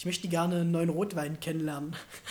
Ich möchte gerne einen neuen Rotwein kennenlernen.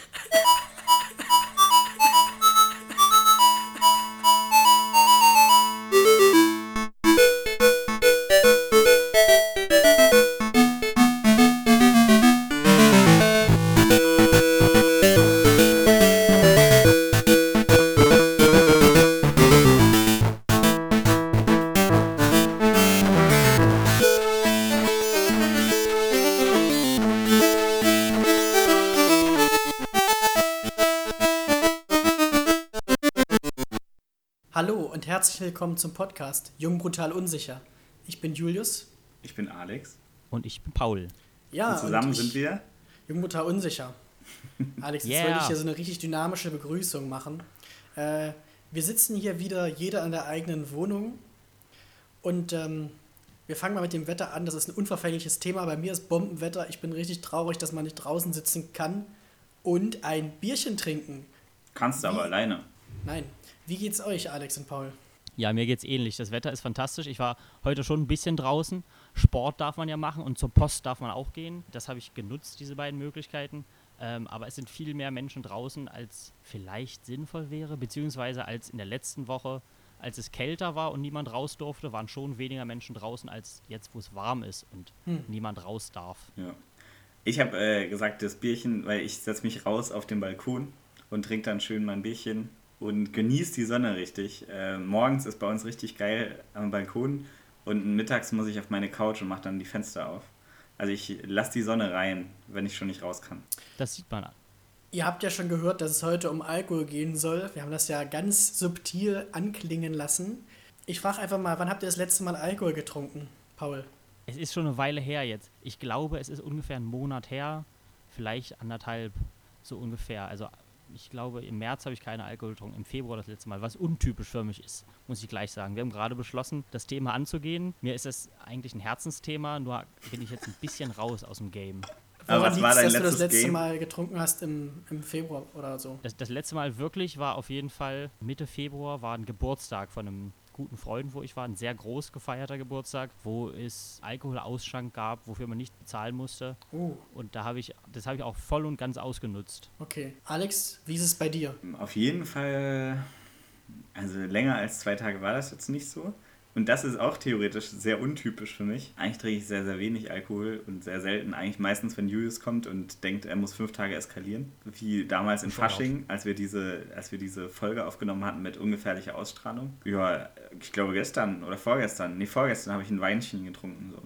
herzlich willkommen zum Podcast Jung, brutal, unsicher. Ich bin Julius. Ich bin Alex. Und ich bin Paul. Ja, und zusammen und ich, sind wir. Jung, brutal, unsicher. Alex, jetzt Yeah. wollte ich hier so eine richtig dynamische Begrüßung machen. Äh, wir sitzen hier wieder, jeder in der eigenen Wohnung. Und ähm, wir fangen mal mit dem Wetter an. Das ist ein unverfängliches Thema. Bei mir ist Bombenwetter. Ich bin richtig traurig, dass man nicht draußen sitzen kann und ein Bierchen trinken. Kannst du aber alleine. Nein. Wie geht's euch, Alex und Paul? Ja, mir geht's ähnlich. Das Wetter ist fantastisch. Ich war heute schon ein bisschen draußen. Sport darf man ja machen und zur Post darf man auch gehen. Das habe ich genutzt, diese beiden Möglichkeiten. Ähm, aber es sind viel mehr Menschen draußen, als vielleicht sinnvoll wäre, beziehungsweise als in der letzten Woche, als es kälter war und niemand raus durfte, waren schon weniger Menschen draußen als jetzt, wo es warm ist und Hm. niemand raus darf. Ja. Ich habe äh, gesagt, das Bierchen, weil ich setze mich raus auf den Balkon und trinke dann schön mein Bierchen und genieße die Sonne richtig. Äh, morgens ist bei uns richtig geil am Balkon und mittags muss ich auf meine Couch und mache dann die Fenster auf. Also ich lasse die Sonne rein, wenn ich schon nicht raus kann. Das sieht man an. Ihr habt ja schon gehört, dass es heute um Alkohol gehen soll. Wir haben das ja ganz subtil anklingen lassen. Ich frage einfach mal, wann habt ihr das letzte Mal Alkohol getrunken, Paul? Es ist schon eine Weile her jetzt. Ich glaube, es ist ungefähr ein Monat her, vielleicht anderthalb, so ungefähr. Also ich glaube, im März habe ich keine Alkohol getrunken, im Februar das letzte Mal, was untypisch für mich ist, muss ich gleich sagen. Wir haben gerade beschlossen, das Thema anzugehen. Mir ist es eigentlich ein Herzensthema, nur bin ich jetzt ein bisschen raus aus dem Game. Aber was war dein dass du das letztes letzte Game? Mal getrunken hast im, im Februar oder so? Das, das letzte Mal wirklich war auf jeden Fall Mitte Februar, war ein Geburtstag von einem guten Freund, wo ich war, ein sehr groß gefeierter Geburtstag, wo es Alkoholausschank gab, wofür man nicht bezahlen musste. Uh, Und da habe ich, das habe ich auch voll und ganz ausgenutzt. okay. Alex, wie ist es bei dir? Auf jeden Fall, also länger als zwei Tage war das jetzt nicht so. Und das ist auch theoretisch sehr untypisch für mich. Eigentlich trinke ich sehr, sehr wenig Alkohol und sehr selten. Eigentlich meistens, wenn Julius kommt und denkt, er muss fünf Tage eskalieren. Wie damals in. Fasching, als wir, diese, als wir diese Folge aufgenommen hatten mit ungefährlicher Ausstrahlung. Ja, ich glaube gestern oder vorgestern. Nee, vorgestern habe ich ein Weinchen getrunken. So.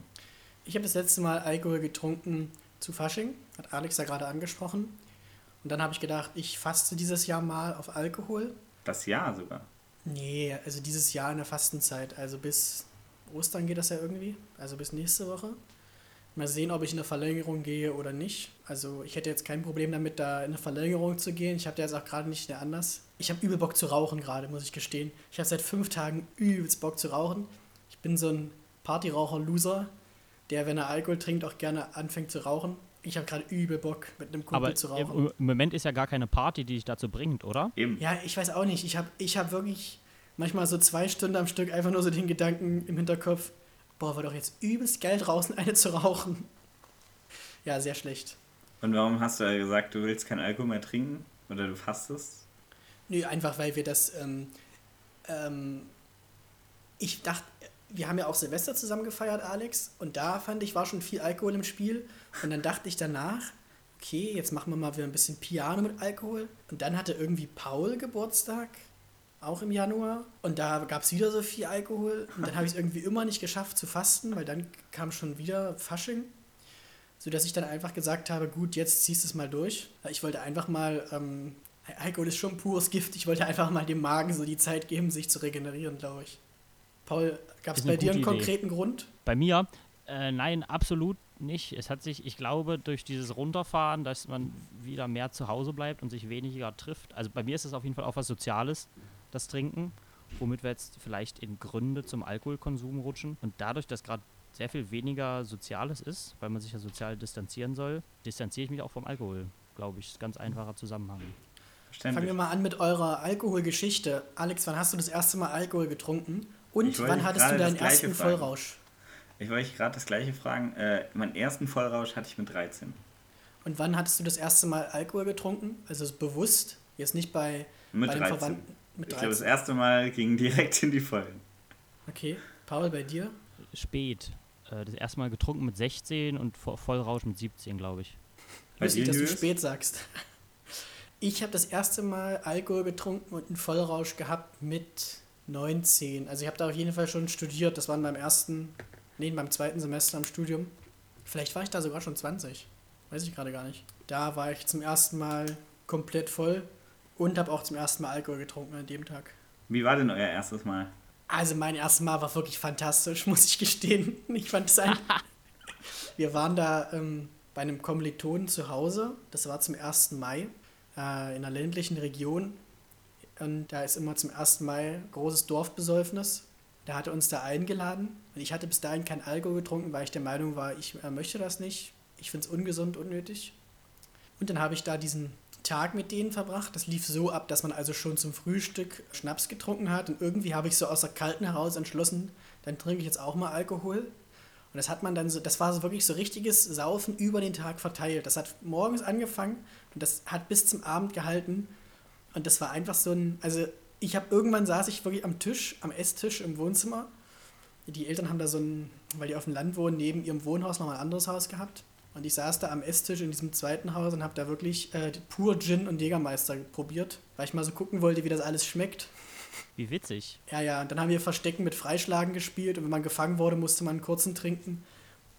Ich habe das letzte Mal Alkohol getrunken zu Fasching, hat Alex ja gerade angesprochen. Und dann habe ich gedacht, ich faste dieses Jahr mal auf Alkohol. Das Jahr sogar. Nee, also dieses Jahr in der Fastenzeit. Also bis Ostern geht das ja irgendwie. Also bis nächste Woche. Mal sehen, ob ich in eine Verlängerung gehe oder nicht. Also ich hätte jetzt kein Problem damit, da in eine Verlängerung zu gehen. Ich habe da jetzt auch gerade nicht mehr anders. Ich habe übel Bock zu rauchen gerade, muss ich gestehen. Ich habe seit fünf Tagen übelst Bock zu rauchen. Ich bin so ein Partyraucher-Loser, der, wenn er Alkohol trinkt, auch gerne anfängt zu rauchen. Ich habe gerade übel Bock, mit einem Kumpel Aber zu rauchen. im Moment ist ja gar keine Party, die dich dazu bringt, oder? Eben. Ja, ich weiß auch nicht. Ich habe ich hab wirklich manchmal so zwei Stunden am Stück einfach nur so den Gedanken im Hinterkopf, boah, war doch jetzt übelst geil draußen eine zu rauchen. Ja, sehr schlecht. Und warum hast du gesagt, du willst kein Alkohol mehr trinken? Oder du fastest? Nö, einfach weil wir das, ähm, ähm, ich dachte, wir haben ja auch Silvester zusammen gefeiert, Alex, und da fand ich, war schon viel Alkohol im Spiel. Und dann dachte ich danach, okay, jetzt machen wir mal wieder ein bisschen Piano mit Alkohol. Und dann hatte irgendwie Paul Geburtstag, auch im Januar. Und da gab es wieder so viel Alkohol. Und dann habe ich es irgendwie immer nicht geschafft zu fasten, weil dann kam schon wieder Fasching. Sodass ich dann einfach gesagt habe, gut, jetzt ziehst du es mal durch. Ich wollte einfach mal, ähm, Alkohol ist schon pures Gift. Ich wollte einfach mal dem Magen so die Zeit geben, sich zu regenerieren, glaube ich. Paul, gab es bei dir einen Idee. konkreten Grund? Bei mir, äh, nein, absolut nicht. Es hat sich, ich glaube, durch dieses Runterfahren, dass man wieder mehr zu Hause bleibt und sich weniger trifft. Also bei mir ist es auf jeden Fall auch was Soziales, das Trinken, womit wir jetzt vielleicht in Gründe zum Alkoholkonsum rutschen. Und dadurch, dass gerade sehr viel weniger Soziales ist, weil man sich ja sozial distanzieren soll, distanziere ich mich auch vom Alkohol, glaube ich. Ist ein ganz einfacher Zusammenhang. Fangen wir mal an mit eurer Alkoholgeschichte. Alex, wann hast du das erste Mal Alkohol getrunken? Und wann hattest du deinen ersten fragen. Vollrausch? Ich wollte gerade das gleiche fragen. Äh, meinen ersten Vollrausch hatte ich mit 13. Und wann hattest du das erste Mal Alkohol getrunken? Also bewusst? Jetzt nicht bei, Mit bei 13. Verwandten. Mit Ich glaube, das 13. erste Mal ging direkt in die Vollen. Okay. Paul, bei dir? Spät. Äh, das erste Mal getrunken mit 16 und Vo- Vollrausch mit 17, glaube ich. Lustig, dass du spät sagst. Ich habe das erste Mal Alkohol getrunken und einen Vollrausch gehabt mit 19. Also ich habe da auf jeden Fall schon studiert. Das war in meinem ersten, nee, in meinem zweiten Semester im Studium. Vielleicht war ich da sogar schon 20. Weiß ich gerade gar nicht. Da war ich zum ersten Mal komplett voll und habe auch zum ersten Mal Alkohol getrunken an dem Tag. Wie war denn euer erstes Mal? Also mein erstes Mal war wirklich fantastisch, muss ich gestehen. Ich fand es ein. Wir waren da ähm, bei einem Kommilitonen zu Hause. Das war zum 1. Mai äh, in einer ländlichen Region. Und da ist immer zum 1. Mai großes Dorfbesäufnis. Da hat er uns da eingeladen. Und ich hatte bis dahin kein Alkohol getrunken, weil ich der Meinung war, ich äh, möchte das nicht. Ich finde es ungesund, unnötig. Und dann habe ich da diesen Tag mit denen verbracht. Das lief so ab, dass man also schon zum Frühstück Schnaps getrunken hat. Und irgendwie habe ich so aus der Kalten heraus entschlossen, dann trinke ich jetzt auch mal Alkohol. Und das hat man dann so, das war so wirklich so richtiges Saufen über den Tag verteilt. Das hat morgens angefangen und das hat bis zum Abend gehalten. Und das war einfach so ein, also ich habe irgendwann saß ich wirklich am Tisch, am Esstisch im Wohnzimmer. Die Eltern haben da so ein, weil die auf dem Land wohnen, neben ihrem Wohnhaus noch mal ein anderes Haus gehabt. Und ich saß da am Esstisch in diesem zweiten Haus und habe da wirklich äh, pur Gin und Jägermeister probiert, weil ich mal so gucken wollte, wie das alles schmeckt. Wie witzig. Ja, ja, und dann haben wir Verstecken mit Freischlagen gespielt und wenn man gefangen wurde, musste man einen kurzen trinken.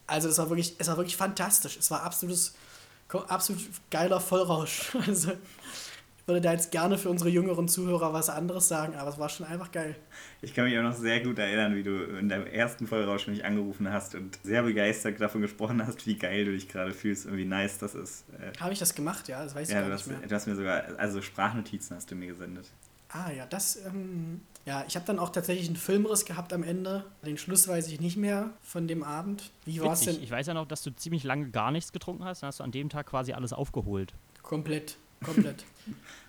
Also es war wirklich, es war wirklich fantastisch. Es war absolutes, absolut geiler Vollrausch. Also würde da jetzt gerne für unsere jüngeren Zuhörer was anderes sagen, aber es war schon einfach geil. Ich kann mich auch noch sehr gut erinnern, wie du in deinem ersten Vollrausch mich angerufen hast und sehr begeistert davon gesprochen hast, wie geil du dich gerade fühlst und wie nice das ist. Äh, Habe ich das gemacht? Ja, das weiß ich Ja, gar du nicht hast, mehr. du hast mir sogar, also Sprachnotizen hast du mir gesendet. Ah ja, das, ähm, ja, ich habe dann auch tatsächlich einen Filmriss gehabt am Ende. Den Schluss weiß ich nicht mehr von dem Abend. Wie war es denn? Ich weiß ja noch, dass du ziemlich lange gar nichts getrunken hast. Dann hast du an dem Tag quasi alles aufgeholt. Komplett, komplett.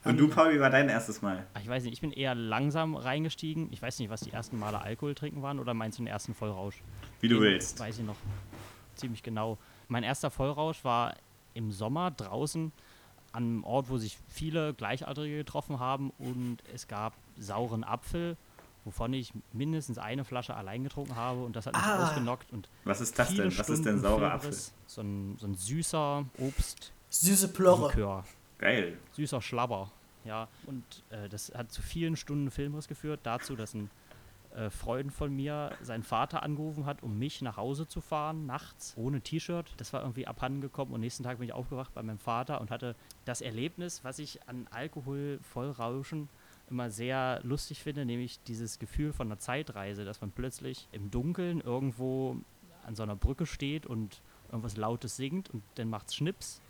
Und du, Paul, wie war dein erstes Mal? Ich weiß nicht, ich bin eher langsam reingestiegen. Ich weiß nicht, was die ersten Male Alkohol trinken waren oder meinst du den ersten Vollrausch? Wie du Den willst. Weiß ich noch ziemlich genau. Mein erster Vollrausch war im Sommer draußen an einem Ort, wo sich viele Gleichaltrige getroffen haben und es gab sauren Apfel, wovon ich mindestens eine Flasche allein getrunken habe und das hat mich Ah. ausgenockt und Was ist das denn? Was ist denn Stunden saurer Apfel? So ein, so ein süßer Obst. Süße Plorre. Likör. Geil. süßer Schlabber. Ja, und äh, das hat zu vielen Stunden Filmriss geführt, dazu, dass ein äh, Freund von mir seinen Vater angerufen hat, um mich nach Hause zu fahren, nachts, ohne T-Shirt. Das war irgendwie abhanden gekommen und nächsten Tag bin ich aufgewacht bei meinem Vater und hatte das Erlebnis, was ich an Alkohol vollrauschen immer sehr lustig finde, nämlich dieses Gefühl von einer Zeitreise, dass man plötzlich im Dunkeln irgendwo an so einer Brücke steht und irgendwas Lautes singt und dann macht's Schnips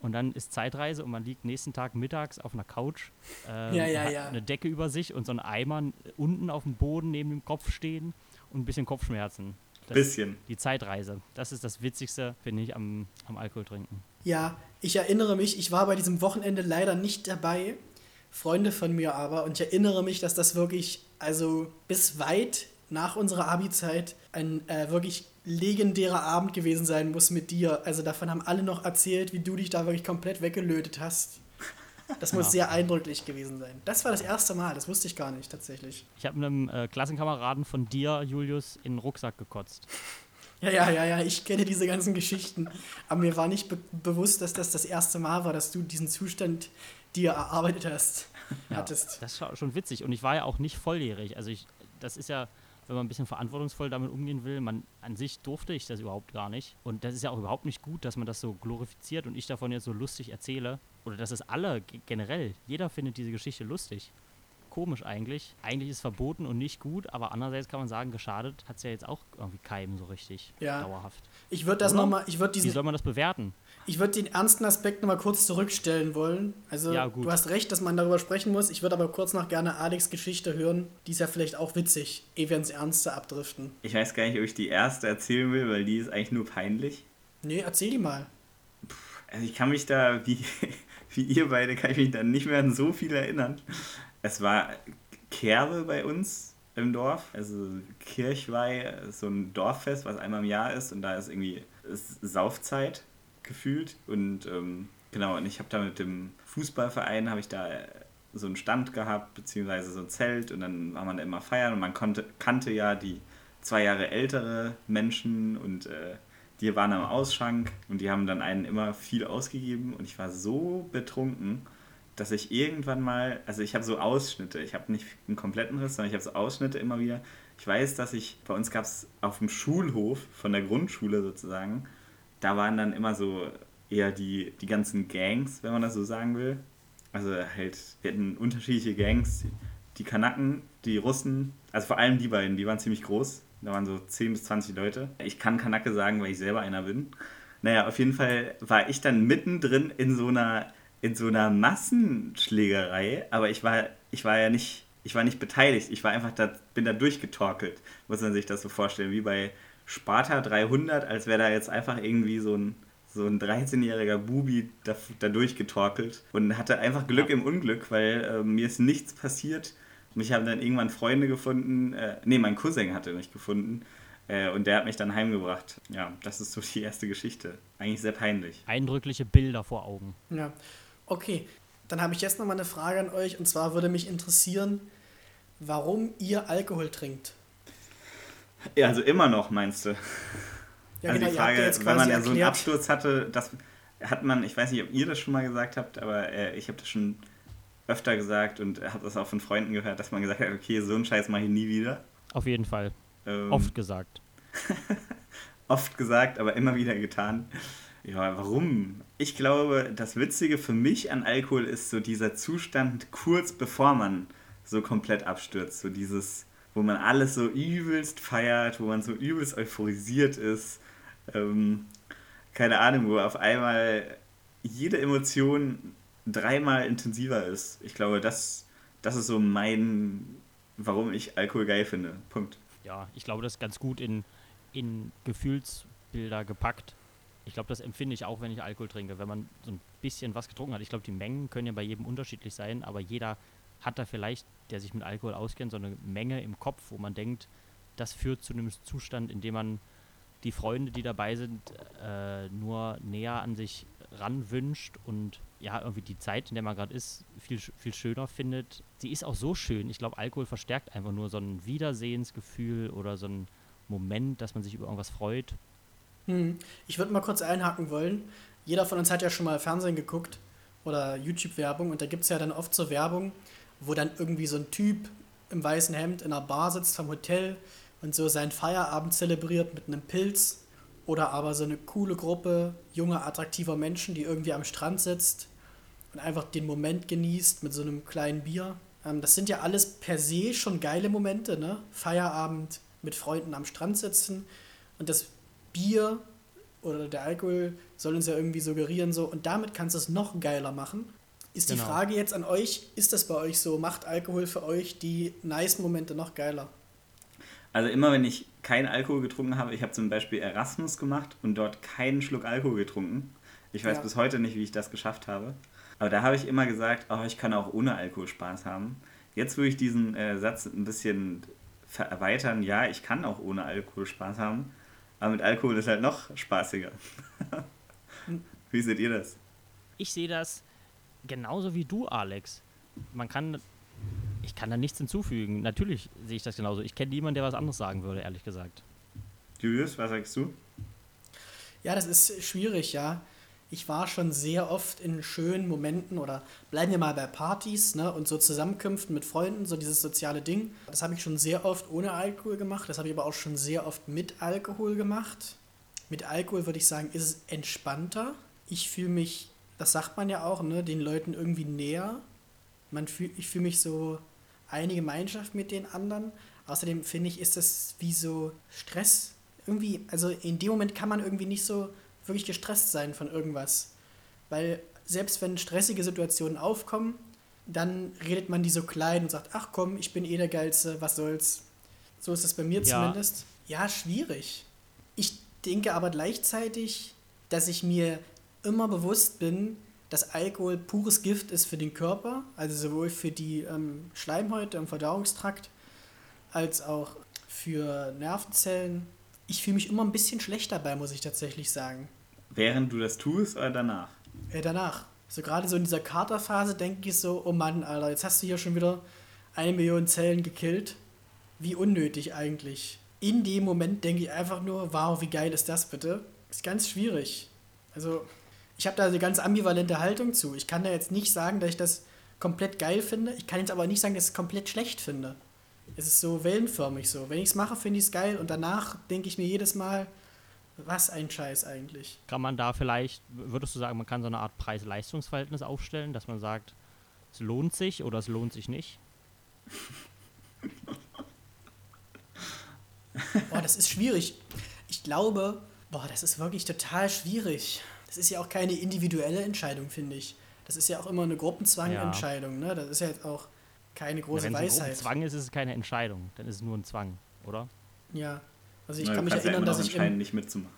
und dann ist Zeitreise und man liegt nächsten Tag mittags auf einer Couch, ähm, Ja, ja, hat ja. eine Decke über sich und so einen Eimer unten auf dem Boden neben dem Kopf stehen und ein bisschen Kopfschmerzen. Das, Bisschen. Die Zeitreise. Das ist das Witzigste, finde ich, am, am Alkohol trinken. Ja, ich erinnere mich, ich war bei diesem Wochenende leider nicht dabei, Freunde von mir aber, und ich erinnere mich, dass das wirklich, also bis weit nach unserer Abi-Zeit ein äh, wirklich legendärer Abend gewesen sein muss mit dir. Also davon haben alle noch erzählt, wie du dich da wirklich komplett weggelötet hast. Das muss Ja. sehr eindrücklich gewesen sein. Das war das erste Mal, das wusste ich gar nicht tatsächlich. Ich habe einem äh, Klassenkameraden von dir, Julius, in den Rucksack gekotzt. Ja, ja, ja, ja, ich kenne diese ganzen Geschichten. Aber mir war nicht be bewusst, dass das das erste Mal war, dass du diesen Zustand dir erarbeitet hast, hattest. Das war schon witzig. Und ich war ja auch nicht volljährig. Also ich, das ist ja, wenn man ein bisschen verantwortungsvoll damit umgehen will, man an sich durfte ich das überhaupt gar nicht. Und das ist ja auch überhaupt nicht gut, dass man das so glorifiziert und ich davon jetzt so lustig erzähle. Oder dass es alle ge- generell, jeder findet diese Geschichte lustig. Komisch eigentlich. Eigentlich ist es verboten und nicht gut, aber andererseits kann man sagen, geschadet hat es ja jetzt auch irgendwie keinem so richtig Ja. dauerhaft. Ich würde das nochmal, ich würde Wie diesen, soll man das bewerten? Ich würde den ernsten Aspekt nochmal kurz zurückstellen wollen. Also Ja, gut. du hast recht, dass man darüber sprechen muss. Ich würde aber kurz noch gerne Alex Geschichte hören. Die ist ja vielleicht auch witzig, ehe wir ins Ernste abdriften. Ich weiß gar nicht, ob ich die erste erzählen will, weil die ist eigentlich nur peinlich. Nee, erzähl die mal. Also ich kann mich da, wie, wie ihr beide, kann ich mich da nicht mehr an so viel erinnern. Es war Kerbe bei uns im Dorf, also Kirchweih, ist so ein Dorffest, was einmal im Jahr ist und da ist irgendwie ist Saufzeit gefühlt. Und ähm, genau, und ich habe da mit dem Fußballverein, habe ich da so einen Stand gehabt, beziehungsweise so ein Zelt. Und dann war man da immer feiern. Und man konnte, kannte ja die zwei Jahre ältere Menschen. Und äh, die waren am Ausschank. Und die haben dann einen immer viel ausgegeben. Und ich war so betrunken, dass ich irgendwann mal, also ich habe so Ausschnitte, ich habe nicht einen kompletten Riss, sondern ich habe so Ausschnitte immer wieder. Ich weiß, dass ich, bei uns gab es auf dem Schulhof von der Grundschule sozusagen, da waren dann immer so eher die, die ganzen Gangs, wenn man das so sagen will. Also halt, wir hatten unterschiedliche Gangs. Die Kanaken, die Russen, also vor allem die beiden, die waren ziemlich groß. Da waren so 10 bis 20 Leute. Ich kann Kanake sagen, weil ich selber einer bin. Naja, auf jeden Fall war ich dann mittendrin in so einer, in so einer Massenschlägerei, aber ich war, ich war ja nicht, ich war nicht beteiligt. Ich war einfach da, bin da durchgetorkelt, muss man sich das so vorstellen, wie bei Sparta 300, als wäre da jetzt einfach irgendwie so ein, so ein 13-jähriger Bubi da, da durchgetorkelt und hatte einfach Glück im Unglück, weil äh, mir ist nichts passiert. Mich haben dann irgendwann Freunde gefunden. Äh, nee, mein Cousin hatte mich gefunden. Äh, und der hat mich dann heimgebracht. Ja, das ist so die erste Geschichte. Eigentlich sehr peinlich. Eindrückliche Bilder vor Augen. Ja. Okay, dann habe ich jetzt noch mal eine Frage an euch. Und zwar würde mich interessieren, warum ihr Alkohol trinkt. Ja, also immer noch, meinst du? Ja, also genau, die Frage, wenn man ja so einen Absturz hatte, das hat man, ich weiß nicht, ob ihr das schon mal gesagt habt, aber äh, ich habe das schon öfter gesagt und habe das auch von Freunden gehört, dass man gesagt hat, okay, so einen Scheiß mache ich nie wieder. Auf jeden Fall. Ähm, Oft gesagt. Oft gesagt, aber immer wieder getan. Ja, warum? Ich glaube, das Witzige für mich an Alkohol ist so dieser Zustand kurz bevor man so komplett abstürzt. So dieses, wo man alles so übelst feiert, wo man so übelst euphorisiert ist. Ähm, keine Ahnung, wo auf einmal jede Emotion dreimal intensiver ist. Ich glaube, das, das ist so mein, warum ich Alkohol geil finde. Punkt. Ja, ich glaube, das ist ganz gut in, in Gefühlsbilder gepackt. Ich glaube, das empfinde ich auch, wenn ich Alkohol trinke. Wenn man so ein bisschen was getrunken hat. Ich glaube, die Mengen können ja bei jedem unterschiedlich sein, aber jeder hat da vielleicht, der sich mit Alkohol auskennt, so eine Menge im Kopf, wo man denkt, das führt zu einem Zustand, in dem man die Freunde, die dabei sind, äh, nur näher an sich ranwünscht und ja, irgendwie die Zeit, in der man gerade ist, viel, viel schöner findet. Sie ist auch so schön. Ich glaube, Alkohol verstärkt einfach nur so ein Wiedersehensgefühl oder so ein Moment, dass man sich über irgendwas freut. Hm. Ich würde mal kurz einhaken wollen. Jeder von uns hat ja schon mal Fernsehen geguckt oder YouTube-Werbung und da gibt es ja dann oft so Werbung, wo dann irgendwie so ein Typ im weißen Hemd in einer Bar sitzt vom Hotel und so seinen Feierabend zelebriert mit einem Pilz oder aber so eine coole Gruppe junger, attraktiver Menschen, die irgendwie am Strand sitzt und einfach den Moment genießt mit so einem kleinen Bier. Ähm, das sind ja alles per se schon geile Momente, ne? Feierabend mit Freunden am Strand sitzen und das Bier oder der Alkohol soll uns ja irgendwie suggerieren so und damit kannst du es noch geiler machen. Ist genau. die Frage jetzt an euch, ist das bei euch so? Macht Alkohol für euch die nice Momente noch geiler? Also immer wenn ich keinen Alkohol getrunken habe, ich habe zum Beispiel Erasmus gemacht und dort keinen Schluck Alkohol getrunken. Ich weiß ja. bis heute nicht, wie ich das geschafft habe. Aber da habe ich immer gesagt, oh, ich kann auch ohne Alkohol Spaß haben. Jetzt würde ich diesen äh, Satz ein bisschen erweitern. Ja, ich kann auch ohne Alkohol Spaß haben. Aber mit Alkohol ist halt noch spaßiger. wie seht ihr das? Ich sehe das genauso wie du, Alex. Man kann ich kann da nichts hinzufügen. Natürlich sehe ich das genauso. Ich kenne niemanden, der was anderes sagen würde, ehrlich gesagt. Julius, was sagst du? Ja, das ist schwierig, ja. Ich war schon sehr oft in schönen Momenten oder bleiben wir mal bei Partys ne, und so Zusammenkünften mit Freunden, so dieses soziale Ding. Das habe ich schon sehr oft ohne Alkohol gemacht. Das habe ich aber auch schon sehr oft mit Alkohol gemacht. Mit Alkohol würde ich sagen, ist es entspannter. Ich fühle mich, das sagt man ja auch, ne, den Leuten irgendwie näher. Man fühl, ich fühle mich so eine Gemeinschaft mit den anderen. Außerdem finde ich, ist das wie so Stress. Irgendwie, also in dem Moment kann man irgendwie nicht so wirklich gestresst sein von irgendwas. Weil selbst wenn stressige Situationen aufkommen, dann redet man die so klein und sagt, ach komm, ich bin eh der Geilste, was soll's. So ist es bei mir ja. zumindest. Ja, schwierig. Ich denke aber gleichzeitig, dass ich mir immer bewusst bin, dass Alkohol pures Gift ist für den Körper, also sowohl für die ähm, Schleimhäute im Verdauungstrakt als auch für Nervenzellen. Ich fühle mich immer ein bisschen schlecht dabei, muss ich tatsächlich sagen. Während du das tust oder danach? Äh, danach. So gerade so in dieser Katerphase denke ich so, oh Mann, Alter, jetzt hast du hier schon wieder eine Million Zellen gekillt. Wie unnötig eigentlich. In dem Moment denke ich einfach nur, wow, wie geil ist das bitte? Ist ganz schwierig. Also, ich habe da eine ganz ambivalente Haltung zu. Ich kann da jetzt nicht sagen, dass ich das komplett geil finde. Ich kann jetzt aber nicht sagen, dass ich es komplett schlecht finde. Es ist so wellenförmig so. Wenn ich es mache, finde ich es geil und danach denke ich mir jedes Mal, was ein Scheiß eigentlich. Kann man da vielleicht, würdest du sagen, man kann so eine Art Preis-Leistungs-Verhältnis aufstellen, dass man sagt, es lohnt sich oder es lohnt sich nicht? Boah, das ist schwierig. Ich glaube, boah, das ist wirklich total schwierig. Das ist ja auch keine individuelle Entscheidung, finde ich. Das ist ja auch immer eine Gruppenzwangentscheidung. Ja. Ne? Das ist ja jetzt auch keine große ja, wenn Weisheit. Wenn es Zwang ist, ist es keine Entscheidung. Dann ist es nur ein Zwang, oder? Ja. Also ich Na, kann mich erinnern, ja dass ich im, nicht mitzumachen.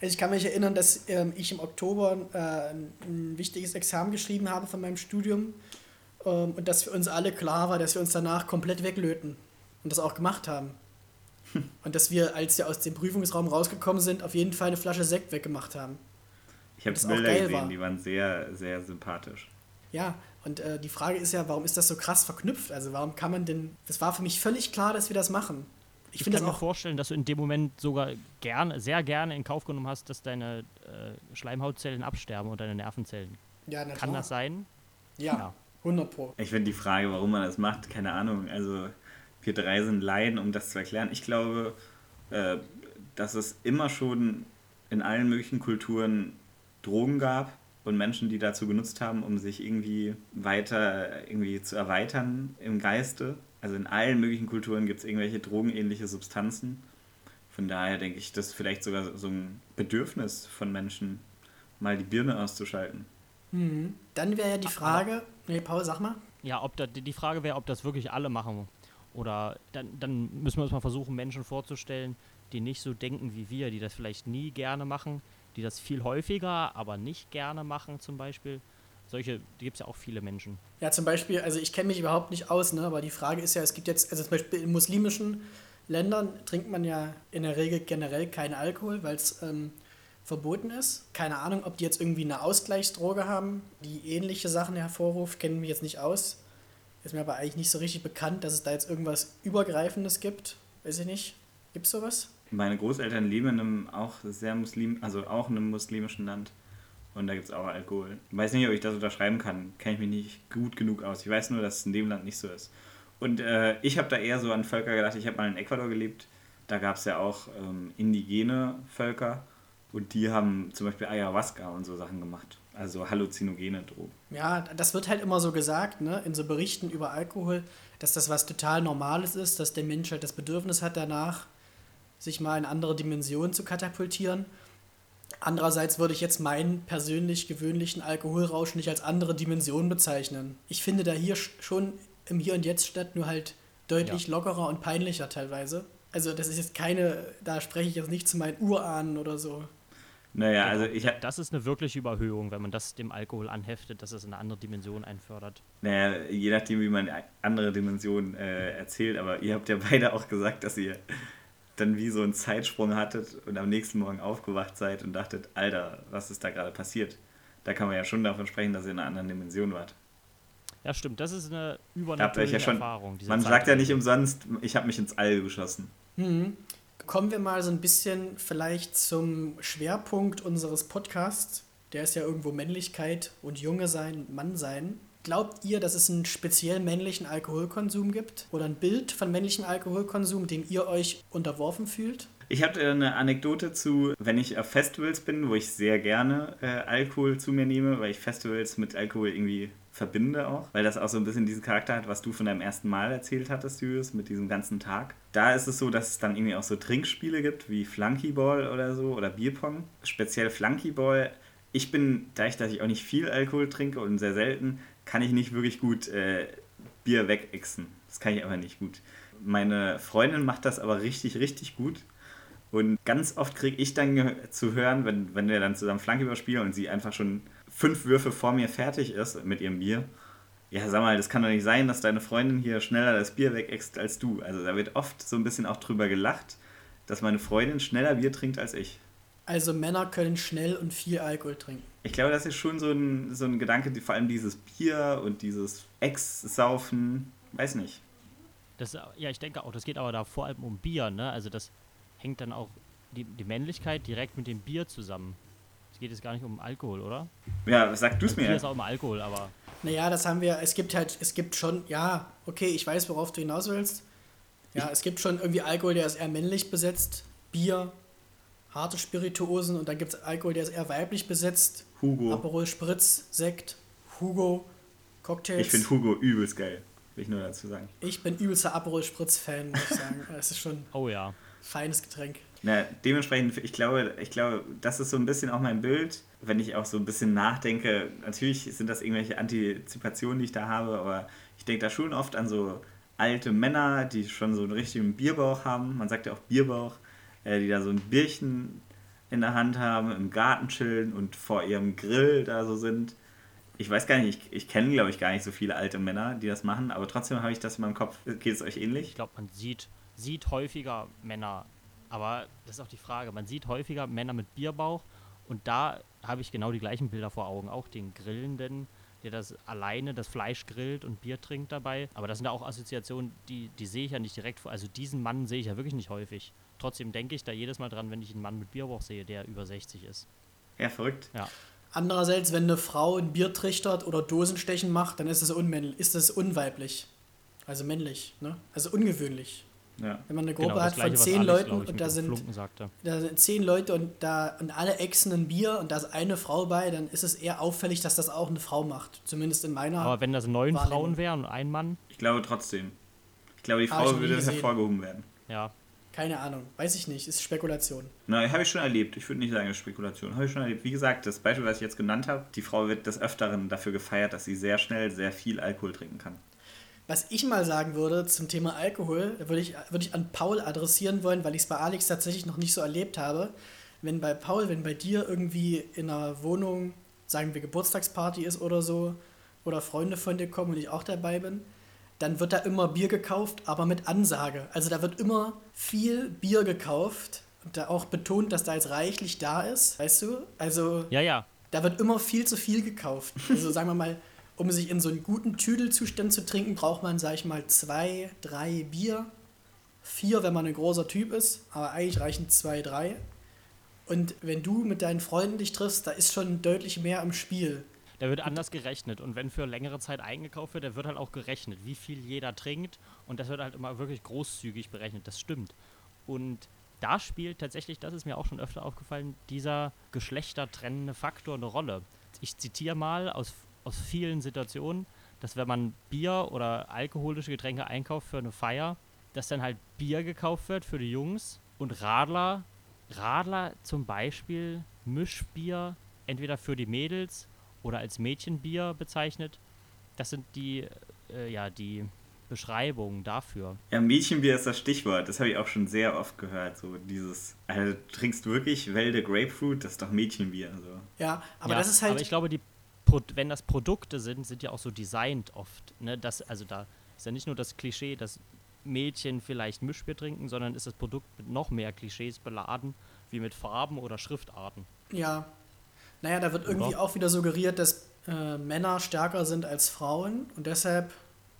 Also ich kann mich erinnern, dass ähm, ich im Oktober äh, ein, ein, wichtiges Examen geschrieben habe von meinem Studium ähm, und dass für uns alle klar war, dass wir uns danach komplett weglöten und das auch gemacht haben. und dass wir, als wir aus dem Prüfungsraum rausgekommen sind, auf jeden Fall eine Flasche Sekt weggemacht haben. Ich habe Bilder gesehen, war. die waren sehr, sehr sympathisch. Ja, und äh, die Frage ist ja, warum ist das so krass verknüpft? Also warum kann man denn, das war für mich völlig klar, dass wir das machen. Ich, ich kann mir vorstellen, dass du in dem Moment sogar gerne, sehr gerne in Kauf genommen hast, dass deine äh, Schleimhautzellen absterben und deine Nervenzellen. Ja, natürlich. Kann das sein? Ja, ja. 100 Pro. Ich finde die Frage, warum man das macht, keine Ahnung. Also wir drei sind Laien, um das zu erklären. Ich glaube, äh, dass es immer schon in allen möglichen Kulturen Drogen gab und Menschen, die dazu genutzt haben, um sich irgendwie weiter irgendwie zu erweitern im Geiste. Also in allen möglichen Kulturen gibt es irgendwelche drogenähnliche Substanzen. Von daher denke ich, das ist vielleicht sogar so ein Bedürfnis von Menschen, mal die Birne auszuschalten. Mhm. Dann wäre ja die Frage, nee, Paul, sag mal. Ja, ob da, die Frage wäre, ob das wirklich alle machen. Oder dann, dann müssen wir uns mal versuchen, Menschen vorzustellen, die nicht so denken wie wir, die das vielleicht nie gerne machen, die das viel häufiger, aber nicht gerne machen zum Beispiel. Solche, gibt es ja auch viele Menschen. Ja, zum Beispiel, also ich kenne mich überhaupt nicht aus, ne, aber die Frage ist ja, es gibt jetzt, also zum Beispiel in muslimischen Ländern trinkt man ja in der Regel generell keinen Alkohol, weil es ähm, verboten ist. Keine Ahnung, ob die jetzt irgendwie eine Ausgleichsdroge haben, die ähnliche Sachen hervorruft, kennen mich jetzt nicht aus. Ist mir aber eigentlich nicht so richtig bekannt, dass es da jetzt irgendwas Übergreifendes gibt. Weiß ich nicht. Gibt es sowas? Meine Großeltern leben in einem auch sehr muslim, also auch in einem muslimischen Land. Und da gibt es auch Alkohol. Ich weiß nicht, ob ich das unterschreiben kann. Kenne ich mich nicht gut genug aus. Ich weiß nur, dass es in dem Land nicht so ist. Und äh, ich habe da eher so an Völker gedacht. Ich habe mal in Ecuador gelebt. Da gab es ja auch ähm, indigene Völker. Und die haben zum Beispiel Ayahuasca und so Sachen gemacht. Also halluzinogene Drogen. Ja, das wird halt immer so gesagt, ne? in so Berichten über Alkohol, dass das was total Normales ist, dass der Mensch halt das Bedürfnis hat danach, sich mal in andere Dimensionen zu katapultieren. Andererseits würde ich jetzt meinen persönlich gewöhnlichen Alkoholrausch nicht als andere Dimension bezeichnen. Ich finde da hier schon im Hier und Jetzt statt, nur halt deutlich ja. lockerer und peinlicher teilweise. Also das ist jetzt keine, da spreche ich jetzt nicht zu meinen Urahnen oder so. Naja, genau. also ich habe. Das ist eine wirkliche Überhöhung, wenn man das dem Alkohol anheftet, dass es eine andere Dimension einfördert. Naja, je nachdem, wie man andere Dimensionen äh, erzählt, aber ihr habt ja beide auch gesagt, dass ihr dann wie so einen Zeitsprung hattet und am nächsten Morgen aufgewacht seid und dachtet, Alter, was ist da gerade passiert? Da kann man ja schon davon sprechen, dass ihr in einer anderen Dimension wart. Ja, stimmt. Das ist eine übernatürliche ja schon, Erfahrung. Man sagt ja nicht umsonst, ich habe mich ins All geschossen. Mhm. Kommen wir mal so ein bisschen vielleicht zum Schwerpunkt unseres Podcasts. Der ist ja irgendwo Männlichkeit und Junge sein, Mann sein. Glaubt ihr, dass es einen speziell männlichen Alkoholkonsum gibt oder ein Bild von männlichem Alkoholkonsum, dem ihr euch unterworfen fühlt? Ich habe eine Anekdote zu, wenn ich auf Festivals bin, wo ich sehr gerne äh, Alkohol zu mir nehme, weil ich Festivals mit Alkohol irgendwie verbinde auch, weil das auch so ein bisschen diesen Charakter hat, was du von deinem ersten Mal erzählt hattest, Julius, mit diesem ganzen Tag. Da ist es so, dass es dann irgendwie auch so Trinkspiele gibt, wie Flunkyball oder so oder Bierpong. Speziell Flunkyball. Ich bin, dadurch, dass ich auch nicht viel Alkohol trinke und sehr selten, kann ich nicht wirklich gut äh, Bier wegexen. Das kann ich aber nicht gut. Meine Freundin macht das aber richtig, richtig gut. Und ganz oft kriege ich dann zu hören, wenn, wenn wir dann zusammen Flanke überspielen und sie einfach schon fünf Würfe vor mir fertig ist mit ihrem Bier. Ja, sag mal, das kann doch nicht sein, dass deine Freundin hier schneller das Bier wegext als du. Also da wird oft so ein bisschen auch drüber gelacht, dass meine Freundin schneller Bier trinkt als ich. Also Männer können schnell und viel Alkohol trinken. Ich glaube, das ist schon so ein, so ein Gedanke, die, vor allem dieses Bier und dieses Ex-Saufen, weiß nicht. Das, ja, ich denke auch, das geht aber da vor allem um Bier, ne? Also das hängt dann auch die, die Männlichkeit direkt mit dem Bier zusammen. Es geht jetzt gar nicht um Alkohol, oder? Ja, sag du es Also Bier mir. ist auch immer Alkohol, aber Naja, das haben wir, es gibt halt, es gibt schon, ja, okay, ich weiß, worauf du hinaus willst. Ja, es gibt schon irgendwie Alkohol, der ist eher männlich besetzt. Bier, harte Spirituosen und dann gibt es Alkohol, der ist eher weiblich besetzt. Hugo. Aperol Spritz, Sekt, Hugo, Cocktails. Ich finde Hugo übelst geil. Will ich nur dazu sagen. Ich bin übelster Aperol Spritz-Fan, muss ich sagen. Das ist schon ein oh ja. feines Getränk. Na, dementsprechend, ich glaube, ich glaube, das ist so ein bisschen auch mein Bild, wenn ich auch so ein bisschen nachdenke. Natürlich sind das irgendwelche Antizipationen, die ich da habe, aber ich denke da schon oft an so alte Männer, die schon so einen richtigen Bierbauch haben. Man sagt ja auch Bierbauch, die da so ein Bierchen in der Hand haben, im Garten chillen und vor ihrem Grill da so sind. Ich weiß gar nicht, ich, ich kenne, glaube ich, gar nicht so viele alte Männer, die das machen, aber trotzdem habe ich das in meinem Kopf. Geht es euch ähnlich? Ich glaube, man sieht, sieht häufiger Männer, aber das ist auch die Frage, man sieht häufiger Männer mit Bierbauch und da habe ich genau die gleichen Bilder vor Augen, auch den Grillenden, der das alleine das Fleisch grillt und Bier trinkt dabei. Aber das sind ja auch Assoziationen, die, die sehe ich ja nicht direkt vor. Also diesen Mann sehe ich ja wirklich nicht häufig. Trotzdem denke ich da jedes Mal dran, wenn ich einen Mann mit Bierbauch sehe, der über 60 ist. Ja, verrückt. Ja. Andererseits, wenn eine Frau ein Bier trichtert oder Dosenstechen macht, dann ist es unmännlich, ist es unweiblich. Also männlich, ne? Also ungewöhnlich. Ja. Wenn man eine Gruppe Genau, das hat von Gleiche, was zehn Alex, Leuten ich, und da sind, da sind zehn Leute und da und alle exen ein Bier und da ist eine Frau bei, dann ist es eher auffällig, dass das auch eine Frau macht. Zumindest in meiner. Aber wenn das neun Wahrnehmung. Frauen wären und ein Mann, Ich glaube trotzdem. Ich glaube, die Frau nie würde hervorgehoben werden. ja, Keine Ahnung, weiß ich nicht, ist Spekulation. Na, habe ich schon erlebt. Ich würde nicht sagen, das ist Spekulation. Habe ich schon erlebt. Wie gesagt, das Beispiel, was ich jetzt genannt habe, die Frau wird des Öfteren dafür gefeiert, dass sie sehr schnell sehr viel Alkohol trinken kann. Was ich mal sagen würde zum Thema Alkohol, würde ich, würde ich an Paul adressieren wollen, weil ich es bei Alex tatsächlich noch nicht so erlebt habe. Wenn bei Paul, wenn bei dir irgendwie in einer Wohnung, sagen wir Geburtstagsparty ist oder so, oder Freunde von dir kommen und ich auch dabei bin, dann wird da immer Bier gekauft, aber mit Ansage. Also da wird immer viel Bier gekauft und da auch betont, dass da jetzt reichlich da ist, weißt du? Also ja, ja. da wird immer viel zu viel gekauft. Also sagen wir mal, um sich in so einen guten Tüdelzustand zu trinken, braucht man, sag ich mal, zwei, drei Bier. Vier, wenn man ein großer Typ ist, aber eigentlich reichen zwei, drei. Und wenn du mit deinen Freunden dich triffst, da ist schon deutlich mehr im Spiel. Da wird anders gerechnet. Und wenn für längere Zeit eingekauft wird, da wird halt auch gerechnet, wie viel jeder trinkt. Und das wird halt immer wirklich großzügig berechnet. Das stimmt. Und da spielt tatsächlich, das ist mir auch schon öfter aufgefallen, dieser geschlechtertrennende Faktor eine Rolle. Ich zitiere mal aus, aus vielen Situationen, dass wenn man Bier oder alkoholische Getränke einkauft für eine Feier, dass dann halt Bier gekauft wird für die Jungs und Radler, Radler zum Beispiel Mischbier, entweder für die Mädels oder als Mädchenbier bezeichnet. Das sind die, äh, ja, die Beschreibungen dafür. Ja, Mädchenbier ist das Stichwort. Das habe ich auch schon sehr oft gehört. So dieses, also, du trinkst wirklich Wälde Grapefruit, das ist doch Mädchenbier. So. Ja, aber ja, das ist halt. Aber ich glaube, die Pro wenn das Produkte sind, sind ja auch so designt oft. Ne? Das, also da ist ja nicht nur das Klischee, dass Mädchen vielleicht Mischbier trinken, sondern ist das Produkt mit noch mehr Klischees beladen, wie mit Farben oder Schriftarten. Ja. Naja, da wird irgendwie Oder? auch wieder suggeriert, dass äh, Männer stärker sind als Frauen und deshalb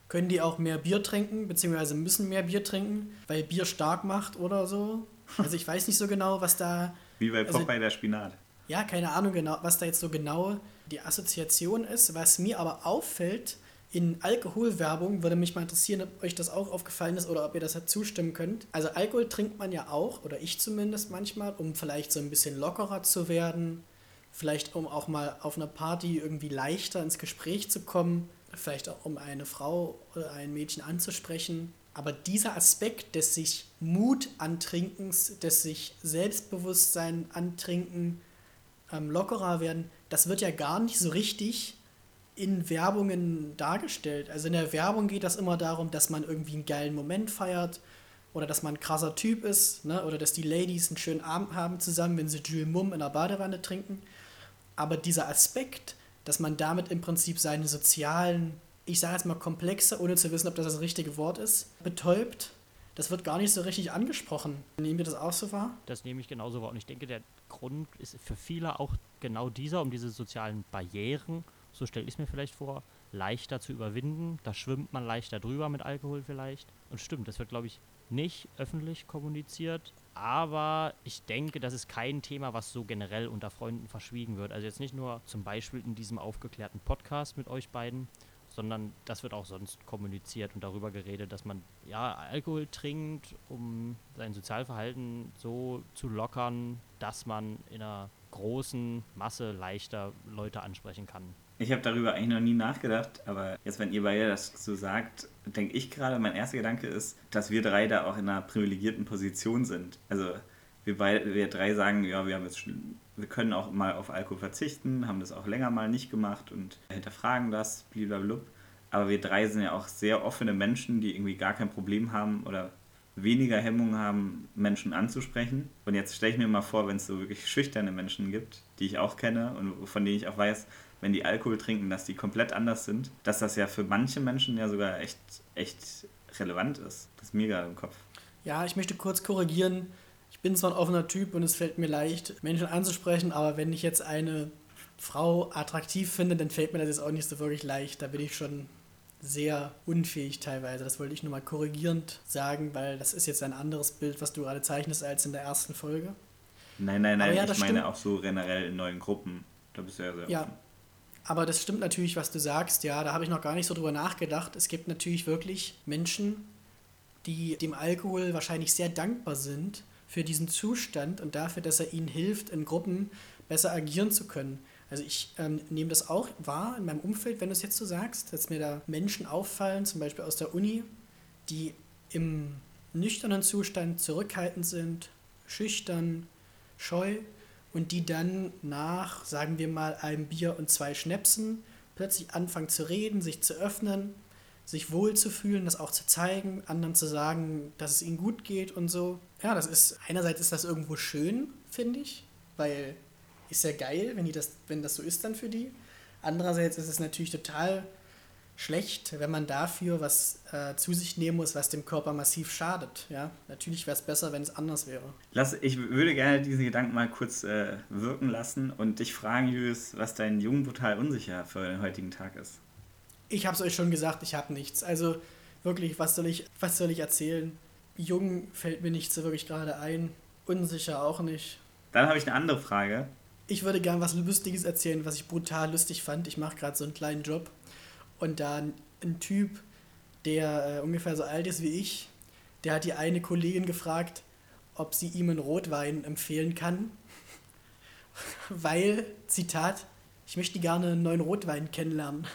können die auch mehr Bier trinken, beziehungsweise müssen mehr Bier trinken, weil Bier stark macht oder so. Also ich weiß nicht so genau, was da, Wie bei Also- Popeye der Spinat. ja, keine Ahnung genau, was da jetzt so genau die Assoziation ist. Was mir aber auffällt, in Alkoholwerbung würde mich mal interessieren, ob euch das auch aufgefallen ist oder ob ihr das halt zustimmen könnt. Also Alkohol trinkt man ja auch, oder ich zumindest manchmal, um vielleicht so ein bisschen lockerer zu werden, vielleicht um auch mal auf einer Party irgendwie leichter ins Gespräch zu kommen, vielleicht auch um eine Frau oder ein Mädchen anzusprechen. Aber dieser Aspekt des sich Mut antrinkens, des sich Selbstbewusstsein antrinken, ähm, lockerer werden, das wird ja gar nicht so richtig in Werbungen dargestellt. Also in der Werbung geht das immer darum, dass man irgendwie einen geilen Moment feiert oder dass man ein krasser Typ ist, ne? oder dass die Ladies einen schönen Abend haben zusammen, wenn sie Jules Mumm in der Badewanne trinken. Aber dieser Aspekt, dass man damit im Prinzip seine sozialen, ich sage jetzt mal Komplexe, ohne zu wissen, ob das das richtige Wort ist, betäubt, das wird gar nicht so richtig angesprochen. Nehmen wir das auch so wahr? Das nehme ich genauso wahr. Und ich denke, der Grund ist für viele auch genau dieser, um diese sozialen Barrieren, so stelle ich es mir vielleicht vor, leichter zu überwinden. Da schwimmt man leichter drüber mit Alkohol vielleicht. Und stimmt, das wird, glaube ich, nicht öffentlich kommuniziert. Aber ich denke, das ist kein Thema, was so generell unter Freunden verschwiegen wird. Also jetzt nicht nur zum Beispiel in diesem aufgeklärten Podcast mit euch beiden, sondern das wird auch sonst kommuniziert und darüber geredet, dass man ja Alkohol trinkt, um sein Sozialverhalten so zu lockern, dass man in einer großen Masse leichter Leute ansprechen kann. Ich habe darüber eigentlich noch nie nachgedacht, aber jetzt, wenn ihr beide das so sagt, denke ich gerade, mein erster Gedanke ist, dass wir drei da auch in einer privilegierten Position sind. Also wir, beide, wir drei sagen, ja, wir, haben jetzt, wir können auch mal auf Alkohol verzichten, haben das auch länger mal nicht gemacht und hinterfragen das, blablabla. Aber wir drei sind ja auch sehr offene Menschen, die irgendwie gar kein Problem haben oder weniger Hemmungen haben, Menschen anzusprechen. Und jetzt stelle ich mir mal vor, wenn es so wirklich schüchterne Menschen gibt, die ich auch kenne und von denen ich auch weiß, wenn die Alkohol trinken, dass die komplett anders sind, dass das ja für manche Menschen ja sogar echt, echt relevant ist. Das ist mir gerade im Kopf. Ja, ich möchte kurz korrigieren. Ich bin zwar ein offener Typ und es fällt mir leicht, Menschen anzusprechen, aber wenn ich jetzt eine Frau attraktiv finde, dann fällt mir das jetzt auch nicht so wirklich leicht. Da bin ich schon sehr unfähig teilweise. Das wollte ich nur mal korrigierend sagen, weil das ist jetzt ein anderes Bild, was du gerade zeichnest, als in der ersten Folge. Nein, nein, nein, ja, ich meine stimmt. auch so generell in neuen Gruppen. Da bist du ja sehr Ja, offen. Aber das stimmt natürlich, was du sagst. Ja, da habe ich noch gar nicht so drüber nachgedacht. Es gibt natürlich wirklich Menschen, die dem Alkohol wahrscheinlich sehr dankbar sind für diesen Zustand und dafür, dass er ihnen hilft, in Gruppen besser agieren zu können. Also ich ähm, nehme das auch wahr in meinem Umfeld, wenn du es jetzt so sagst, dass mir da Menschen auffallen, zum Beispiel aus der Uni, die im nüchternen Zustand zurückhaltend sind, schüchtern, scheu und die dann nach, sagen wir mal, einem Bier und zwei Schnäpsen plötzlich anfangen zu reden, sich zu öffnen, sich wohl zu fühlen, das auch zu zeigen, anderen zu sagen, dass es ihnen gut geht und so. Ja, das ist, einerseits ist das irgendwo schön, finde ich, weil ist ja geil, wenn, die das, wenn das so ist dann für die. Andererseits ist es natürlich total schlecht, wenn man dafür was äh, zu sich nehmen muss, was dem Körper massiv schadet. Ja? Natürlich wäre es besser, wenn es anders wäre. Lass, ich würde gerne diesen Gedanken mal kurz äh, wirken lassen und dich fragen, Julius, was dein Jung total unsicher für den heutigen Tag ist. Ich habe es euch schon gesagt, ich habe nichts. Also wirklich, was soll ich, was soll ich erzählen? Jung fällt mir nicht so wirklich gerade ein. Unsicher auch nicht. Dann habe ich eine andere Frage ich würde gern was Lustiges erzählen, was ich brutal lustig fand. Ich mache gerade so einen kleinen Job und da ein, ein Typ, der äh, ungefähr so alt ist wie ich, der hat die eine Kollegin gefragt, ob sie ihm einen Rotwein empfehlen kann, weil, Zitat, ich möchte gerne einen neuen Rotwein kennenlernen.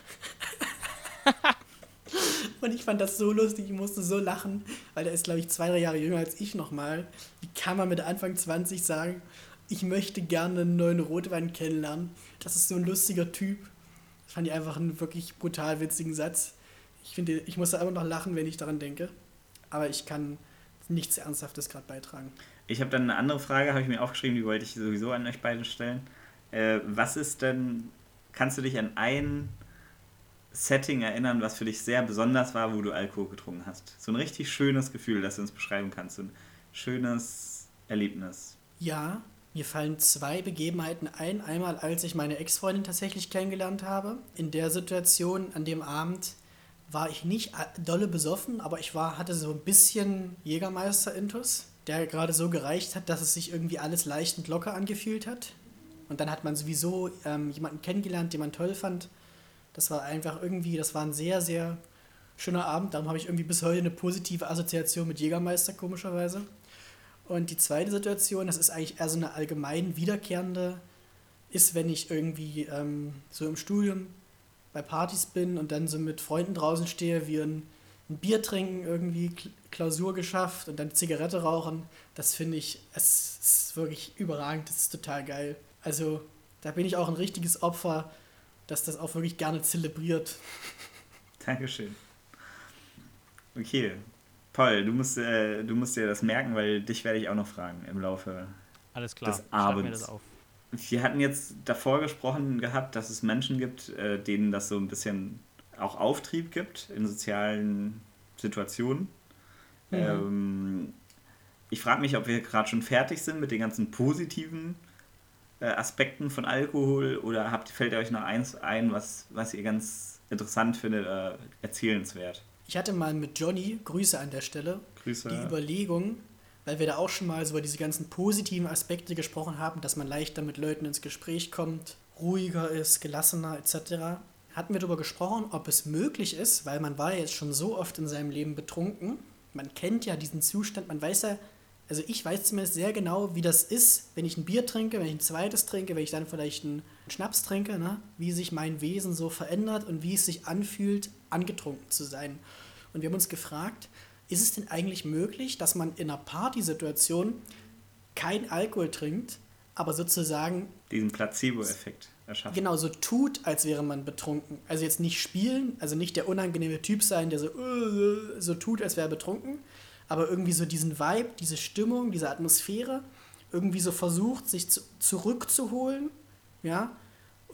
Und ich fand das so lustig, ich musste so lachen, weil der ist, glaube ich, zwei, drei Jahre jünger als ich nochmal. Wie kann man mit Anfang 20 sagen, ich möchte gerne einen neuen Rotwein kennenlernen. Das ist so ein lustiger Typ. Fand ich einfach einen wirklich brutal witzigen Satz. Ich finde, ich muss da immer noch lachen, wenn ich daran denke. Aber ich kann nichts Ernsthaftes gerade beitragen. Ich habe dann eine andere Frage, habe ich mir aufgeschrieben, die wollte ich sowieso an euch beide stellen. Äh, was ist denn, kannst du dich an ein Setting erinnern, was für dich sehr besonders war, wo du Alkohol getrunken hast? So ein richtig schönes Gefühl, das du uns beschreiben kannst. So ein schönes Erlebnis. Ja, mir fallen zwei Begebenheiten ein. Einmal, als ich meine Ex-Freundin tatsächlich kennengelernt habe. In der Situation, an dem Abend, war ich nicht dolle besoffen, aber ich war, hatte so ein bisschen Jägermeister-Intus, der gerade so gereicht hat, dass es sich irgendwie alles leicht und locker angefühlt hat. Und dann hat man sowieso ähm, jemanden kennengelernt, den man toll fand. Das war einfach irgendwie, das war ein sehr, sehr schöner Abend. Darum habe ich irgendwie bis heute eine positive Assoziation mit Jägermeister, komischerweise. Und die zweite Situation, das ist eigentlich eher so eine allgemein wiederkehrende, ist, wenn ich irgendwie ähm, so im Studium bei Partys bin und dann so mit Freunden draußen stehe, wir ein, ein Bier trinken, irgendwie Klausur geschafft und dann Zigarette rauchen. Das finde ich, es ist wirklich überragend, das ist total geil. Also da bin ich auch ein richtiges Opfer, das das auch wirklich gerne zelebriert. Dankeschön. Okay, Paul, du musst, äh, du musst dir das merken, weil dich werde ich auch noch fragen im Laufe Alles klar, des Abends. Mir das auf. Wir hatten jetzt davor gesprochen gehabt, dass es Menschen gibt, äh, denen das so ein bisschen auch Auftrieb gibt in sozialen Situationen. Mhm. Ähm, ich frage mich, ob wir gerade schon fertig sind mit den ganzen positiven äh, Aspekten von Alkohol oder habt, fällt euch noch eins ein, was, was ihr ganz interessant findet, äh, erzählenswert? Ich hatte mal mit Johnny, Grüße an der Stelle, Grüße. die Überlegung, weil wir da auch schon mal so über diese ganzen positiven Aspekte gesprochen haben, dass man leichter mit Leuten ins Gespräch kommt, ruhiger ist, gelassener etc. Hatten wir darüber gesprochen, ob es möglich ist, weil man war ja jetzt schon so oft in seinem Leben betrunken, man kennt ja diesen Zustand, man weiß ja, also ich weiß zumindest sehr genau, wie das ist, wenn ich ein Bier trinke, wenn ich ein zweites trinke, wenn ich dann vielleicht einen Schnaps trinke, ne? wie sich mein Wesen so verändert und wie es sich anfühlt, angetrunken zu sein. Und wir haben uns gefragt, ist es denn eigentlich möglich, dass man in einer Partysituation kein Alkohol trinkt, aber sozusagen diesen Placebo-Effekt erschaffen? Genau, so tut, als wäre man betrunken. Also jetzt nicht spielen, also nicht der unangenehme Typ sein, der so, so tut, als wäre er betrunken, aber irgendwie so diesen Vibe, diese Stimmung, diese Atmosphäre irgendwie so versucht, sich zu, zurückzuholen, ja,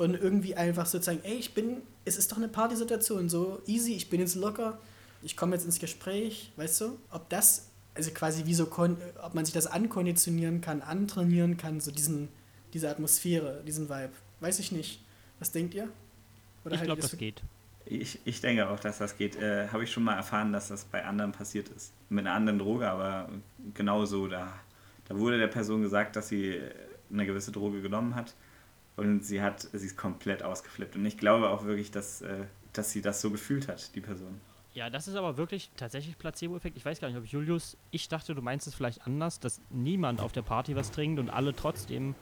und irgendwie einfach sozusagen, ey, ich bin, es ist doch eine Partysituation, so easy, ich bin jetzt locker, ich komme jetzt ins Gespräch, weißt du, ob das, also quasi wie so, ob man sich das ankonditionieren kann, antrainieren kann, so diesen, diese Atmosphäre, diesen Vibe, weiß ich nicht. Was denkt ihr? Oder ich glaube, das geht. Ich, ich denke auch, dass das geht. Äh, Habe ich schon mal erfahren, dass das bei anderen passiert ist. Mit einer anderen Droge, aber genauso. Da, da wurde der Person gesagt, dass sie eine gewisse Droge genommen hat und sie hat, sie ist komplett ausgeflippt. Und ich glaube auch wirklich, dass, äh, dass sie das so gefühlt hat, die Person. Ja, das ist aber wirklich tatsächlich Placebo-Effekt. Ich weiß gar nicht, ob Julius, ich dachte, du meinst es vielleicht anders, dass niemand auf der Party was trinkt und alle trotzdem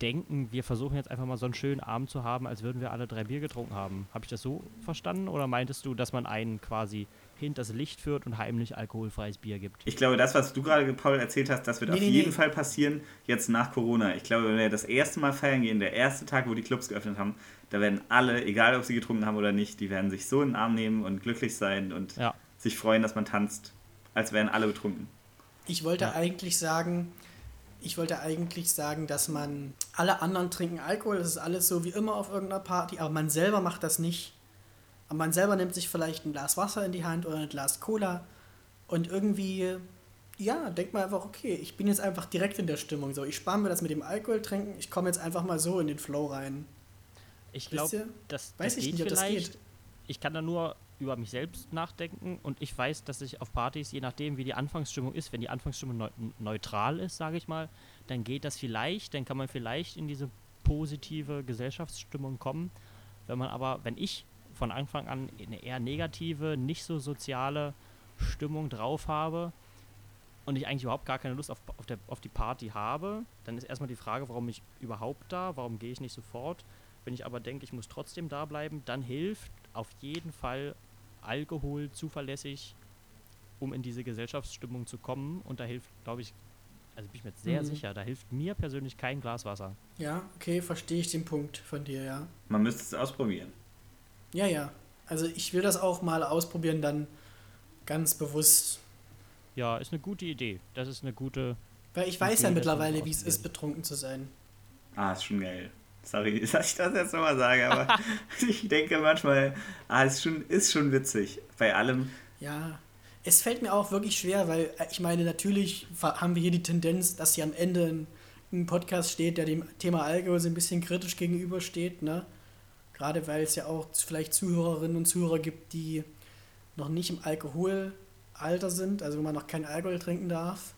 denken, wir versuchen jetzt einfach mal so einen schönen Abend zu haben, als würden wir alle drei Bier getrunken haben. Habe ich das so verstanden oder meintest du, dass man einen quasi hinters Licht führt und heimlich alkoholfreies Bier gibt? Ich glaube, das, was du gerade, Paul, erzählt hast, das wird nee, auf nee, jeden nee. Fall passieren, jetzt nach Corona. Ich glaube, wenn wir das erste Mal feiern gehen, der erste Tag, wo die Clubs geöffnet haben, da werden alle, egal ob sie getrunken haben oder nicht, die werden sich so in den Arm nehmen und glücklich sein und ja. sich freuen, dass man tanzt, als wären alle betrunken. Ich wollte ja. eigentlich sagen, ich wollte eigentlich sagen, dass man, alle anderen trinken Alkohol, das ist alles so wie immer auf irgendeiner Party, aber man selber macht das nicht. Aber man selber nimmt sich vielleicht ein Glas Wasser in die Hand oder ein Glas Cola und irgendwie, ja, denkt man einfach, okay, ich bin jetzt einfach direkt in der Stimmung. So, ich spare mir das mit dem Alkohol trinken, ich komme jetzt einfach mal so in den Flow rein. Ich glaube, das, das, Weiß ich nicht, ob das geht. Ich kann da nur über mich selbst nachdenken und ich weiß, dass ich auf Partys, je nachdem wie die Anfangsstimmung ist, wenn die Anfangsstimmung neu neutral ist, sage ich mal, dann geht das vielleicht, dann kann man vielleicht in diese positive Gesellschaftsstimmung kommen. Wenn man aber, wenn ich von Anfang an eine eher negative, nicht so soziale Stimmung drauf habe und ich eigentlich überhaupt gar keine Lust auf, auf, der, auf die Party habe, dann ist erstmal die Frage, warum ich überhaupt da, warum gehe ich nicht sofort. Wenn ich aber denke, ich muss trotzdem da bleiben, dann hilft auf jeden Fall Alkohol zuverlässig, um in diese Gesellschaftsstimmung zu kommen. Und da hilft, glaube ich, also bin ich mir sehr mhm. sicher, da hilft mir persönlich kein Glas Wasser. Ja, okay, verstehe ich den Punkt von dir, ja. Man müsste es ausprobieren. Ja, ja. Also ich will das auch mal ausprobieren, dann ganz bewusst. Ja, ist eine gute Idee. Das ist eine gute. Weil ich weiß ja mittlerweile, wie es ist, betrunken zu sein. Ah, ist schon geil. Sorry, dass ich das jetzt nochmal sage, aber ich denke manchmal, ah, ist schon, ist schon witzig. Bei allem. Ja, es fällt mir auch wirklich schwer, weil äh, ich meine, natürlich haben wir hier die Tendenz, dass hier am Ende ein, ein Podcast steht, der dem Thema Alkohol so ein bisschen kritisch gegenübersteht, ne? Gerade weil es ja auch vielleicht Zuhörerinnen und Zuhörer gibt, die noch nicht im Alkoholalter sind, also wo man noch keinen Alkohol trinken darf.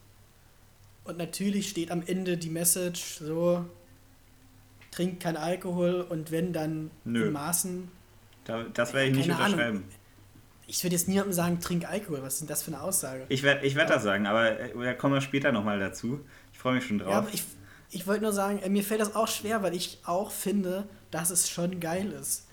Und natürlich steht am Ende die Message so, trinkt kein Alkohol und wenn dann Nö. in Maßen. Da, das werde ich nicht unterschreiben. Ahnung. Ich würde jetzt niemandem sagen, trink Alkohol. Was ist denn das für eine Aussage? Ich werde ich werd ja. das sagen, aber äh, da kommen wir später nochmal dazu. Ich freue mich schon drauf. Ja, aber ich, ich wollte nur sagen, äh, mir fällt das auch schwer, weil ich auch finde, dass es schon geil ist.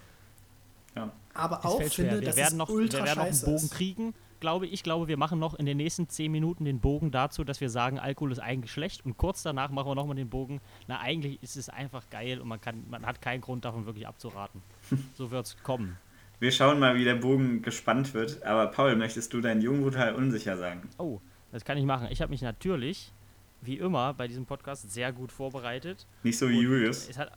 Ja. Aber es auch finde, wir dass werden es noch, ultra Wir werden noch einen Bogen kriegen glaube ich, glaube, wir machen noch in den nächsten zehn Minuten den Bogen dazu, dass wir sagen, Alkohol ist eigentlich schlecht und kurz danach machen wir nochmal den Bogen, na eigentlich ist es einfach geil und man kann, man hat keinen Grund davon wirklich abzuraten. so wird es kommen. Wir schauen mal, wie der Bogen gespannt wird. Aber Paul, möchtest du dein Jung brutal unsicher sagen? Oh, das kann ich machen. Ich habe mich natürlich, wie immer, bei diesem Podcast sehr gut vorbereitet. Nicht so wie Julius. Es hat,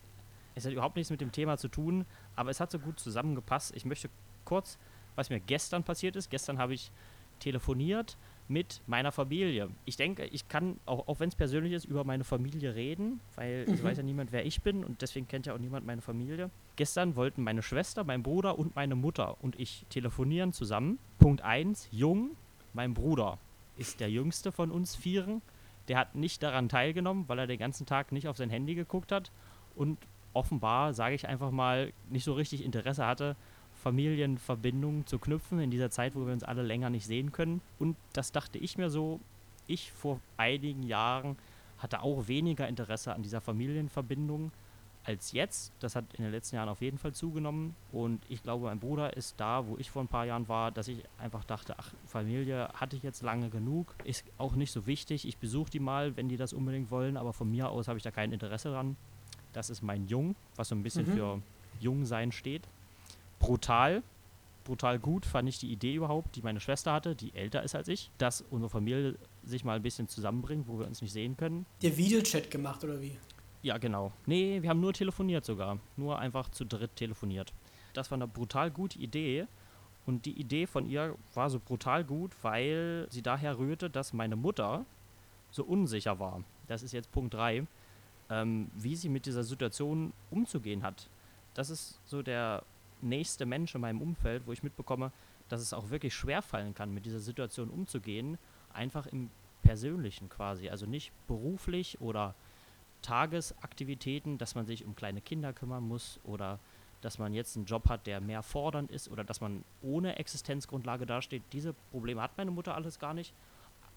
es hat überhaupt nichts mit dem Thema zu tun, aber es hat so gut zusammengepasst. Ich möchte kurz was mir gestern passiert ist. Gestern habe ich telefoniert mit meiner Familie. Ich denke, ich kann, auch, auch wenn es persönlich ist, über meine Familie reden, weil es Mhm. weiß ja niemand, wer ich bin und deswegen kennt ja auch niemand meine Familie. Gestern wollten meine Schwester, mein Bruder und meine Mutter und ich telefonieren zusammen. Punkt 1, jung, mein Bruder ist der jüngste von uns Vieren. Der hat nicht daran teilgenommen, weil er den ganzen Tag nicht auf sein Handy geguckt hat und offenbar, sage ich einfach mal, nicht so richtig Interesse hatte, Familienverbindungen zu knüpfen in dieser Zeit, wo wir uns alle länger nicht sehen können. Und das dachte ich mir so, ich vor einigen Jahren hatte auch weniger Interesse an dieser Familienverbindung als jetzt. Das hat in den letzten Jahren auf jeden Fall zugenommen. Und ich glaube, mein Bruder ist da, wo ich vor ein paar Jahren war, dass ich einfach dachte, ach, Familie hatte ich jetzt lange genug, ist auch nicht so wichtig. Ich besuche die mal, wenn die das unbedingt wollen, aber von mir aus habe ich da kein Interesse dran. Das ist mein Jung, was so ein bisschen Mhm. für Jungsein steht. Brutal, brutal gut fand ich die Idee überhaupt, die meine Schwester hatte, die älter ist als ich, dass unsere Familie sich mal ein bisschen zusammenbringt, wo wir uns nicht sehen können. Der Videochat gemacht oder wie? Ja, genau. Nee, wir haben nur telefoniert sogar. Nur einfach zu dritt telefoniert. Das war eine brutal gute Idee. Und die Idee von ihr war so brutal gut, weil sie daher rührte, dass meine Mutter so unsicher war. Das ist jetzt Punkt 3. Ähm, wie sie mit dieser Situation umzugehen hat. Das ist so der nächste Mensch in meinem Umfeld, wo ich mitbekomme, dass es auch wirklich schwer fallen kann, mit dieser Situation umzugehen. Einfach im Persönlichen quasi. Also nicht beruflich oder Tagesaktivitäten, dass man sich um kleine Kinder kümmern muss oder dass man jetzt einen Job hat, der mehr fordernd ist oder dass man ohne Existenzgrundlage dasteht. Diese Probleme hat meine Mutter alles gar nicht.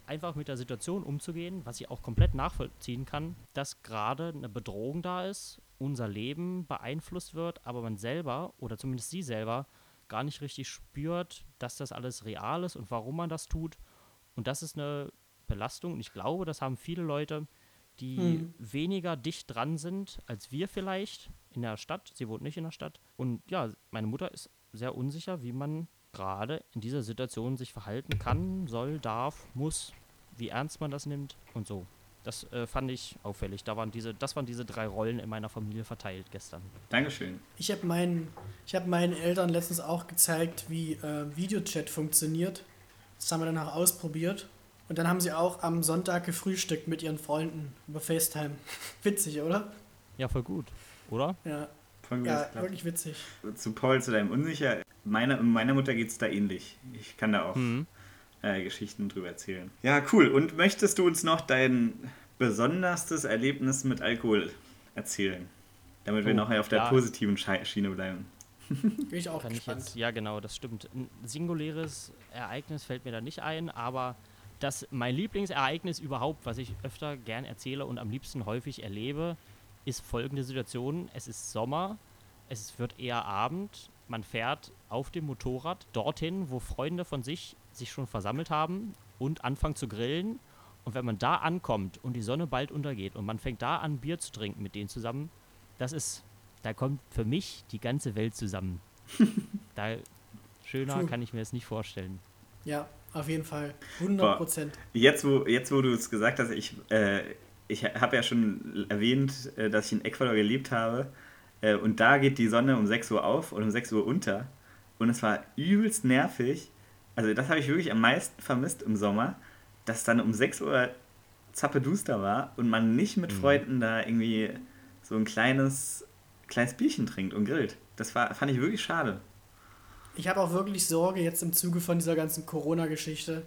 Einfach mit der Situation umzugehen, was ich auch komplett nachvollziehen kann, dass gerade eine Bedrohung da ist, unser Leben beeinflusst wird, aber man selber oder zumindest sie selber gar nicht richtig spürt, dass das alles real ist und warum man das tut. Und das ist eine Belastung. Und ich glaube, das haben viele Leute, die Hm. weniger dicht dran sind als wir vielleicht in der Stadt. Sie wohnt nicht in der Stadt. Und ja, meine Mutter ist sehr unsicher, wie man gerade in dieser Situation sich verhalten kann, soll, darf, muss, wie ernst man das nimmt und so. Das äh, fand ich auffällig. Da waren diese, das waren diese drei Rollen in meiner Familie verteilt gestern. Dankeschön. Ich habe meinen, ich hab meinen Eltern letztens auch gezeigt, wie äh, Videochat funktioniert. Das haben wir danach ausprobiert. Und dann haben sie auch am Sonntag gefrühstückt mit ihren Freunden über FaceTime. Witzig, oder? Ja, voll gut, oder? Ja, Gut, ja das klappt. wirklich witzig. Zu Paul, zu deinem Unsicher. Meiner, meiner Mutter geht es da ähnlich. Ich kann da auch Mhm. äh, Geschichten drüber erzählen. Ja, cool. Und möchtest du uns noch dein besonderstes Erlebnis mit Alkohol erzählen? Damit wir Oh, noch auf der ja. positiven Schiene bleiben. Bin ich auch Kann ich jetzt, ja genau, das stimmt. Ein singuläres Ereignis fällt mir da nicht ein, aber das mein Lieblingsereignis überhaupt, was ich öfter gern erzähle und am liebsten häufig erlebe, ist folgende Situation. Es ist Sommer, es wird eher Abend, man fährt auf dem Motorrad dorthin, wo Freunde von sich sich schon versammelt haben und anfangen zu grillen. Und wenn man da ankommt und die Sonne bald untergeht und man fängt da an, Bier zu trinken mit denen zusammen, das ist, da kommt für mich die ganze Welt zusammen. da schöner Puh. kann ich mir das nicht vorstellen. Ja, auf jeden Fall. 100 Prozent. Jetzt, wo, jetzt, wo du es gesagt hast, ich, äh, ich habe ja schon erwähnt, äh, dass ich in Ecuador gelebt habe. Äh, und da geht die Sonne um 6 Uhr auf und um 6 Uhr unter. Und es war übelst nervig. Also, das habe ich wirklich am meisten vermisst im Sommer, dass dann um 6 Uhr zappeduster war und man nicht mit Mhm. Freunden da irgendwie so ein kleines, kleines Bierchen trinkt und grillt. Das war, fand ich wirklich schade. Ich habe auch wirklich Sorge jetzt im Zuge von dieser ganzen Corona-Geschichte,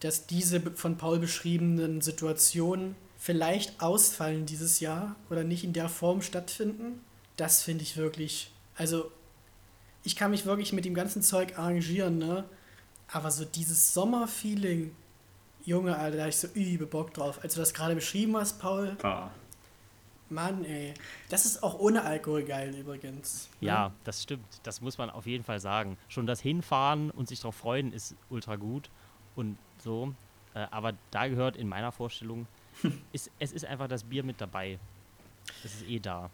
dass diese von Paul beschriebenen Situationen vielleicht ausfallen dieses Jahr oder nicht in der Form stattfinden. Das finde ich wirklich. Also, ich kann mich wirklich mit dem ganzen Zeug arrangieren, ne? Aber so dieses Sommerfeeling, Junge, Alter, da hab ich so übel Bock drauf. Als du das gerade beschrieben hast, Paul, Boah. Mann, ey. Das ist auch ohne Alkohol geil übrigens. ne? Ja, das stimmt. Das muss man auf jeden Fall sagen. Schon das Hinfahren und sich darauf freuen ist ultra gut und so. Äh, aber da gehört in meiner Vorstellung, ist, es ist einfach das Bier mit dabei. Das ist eh da.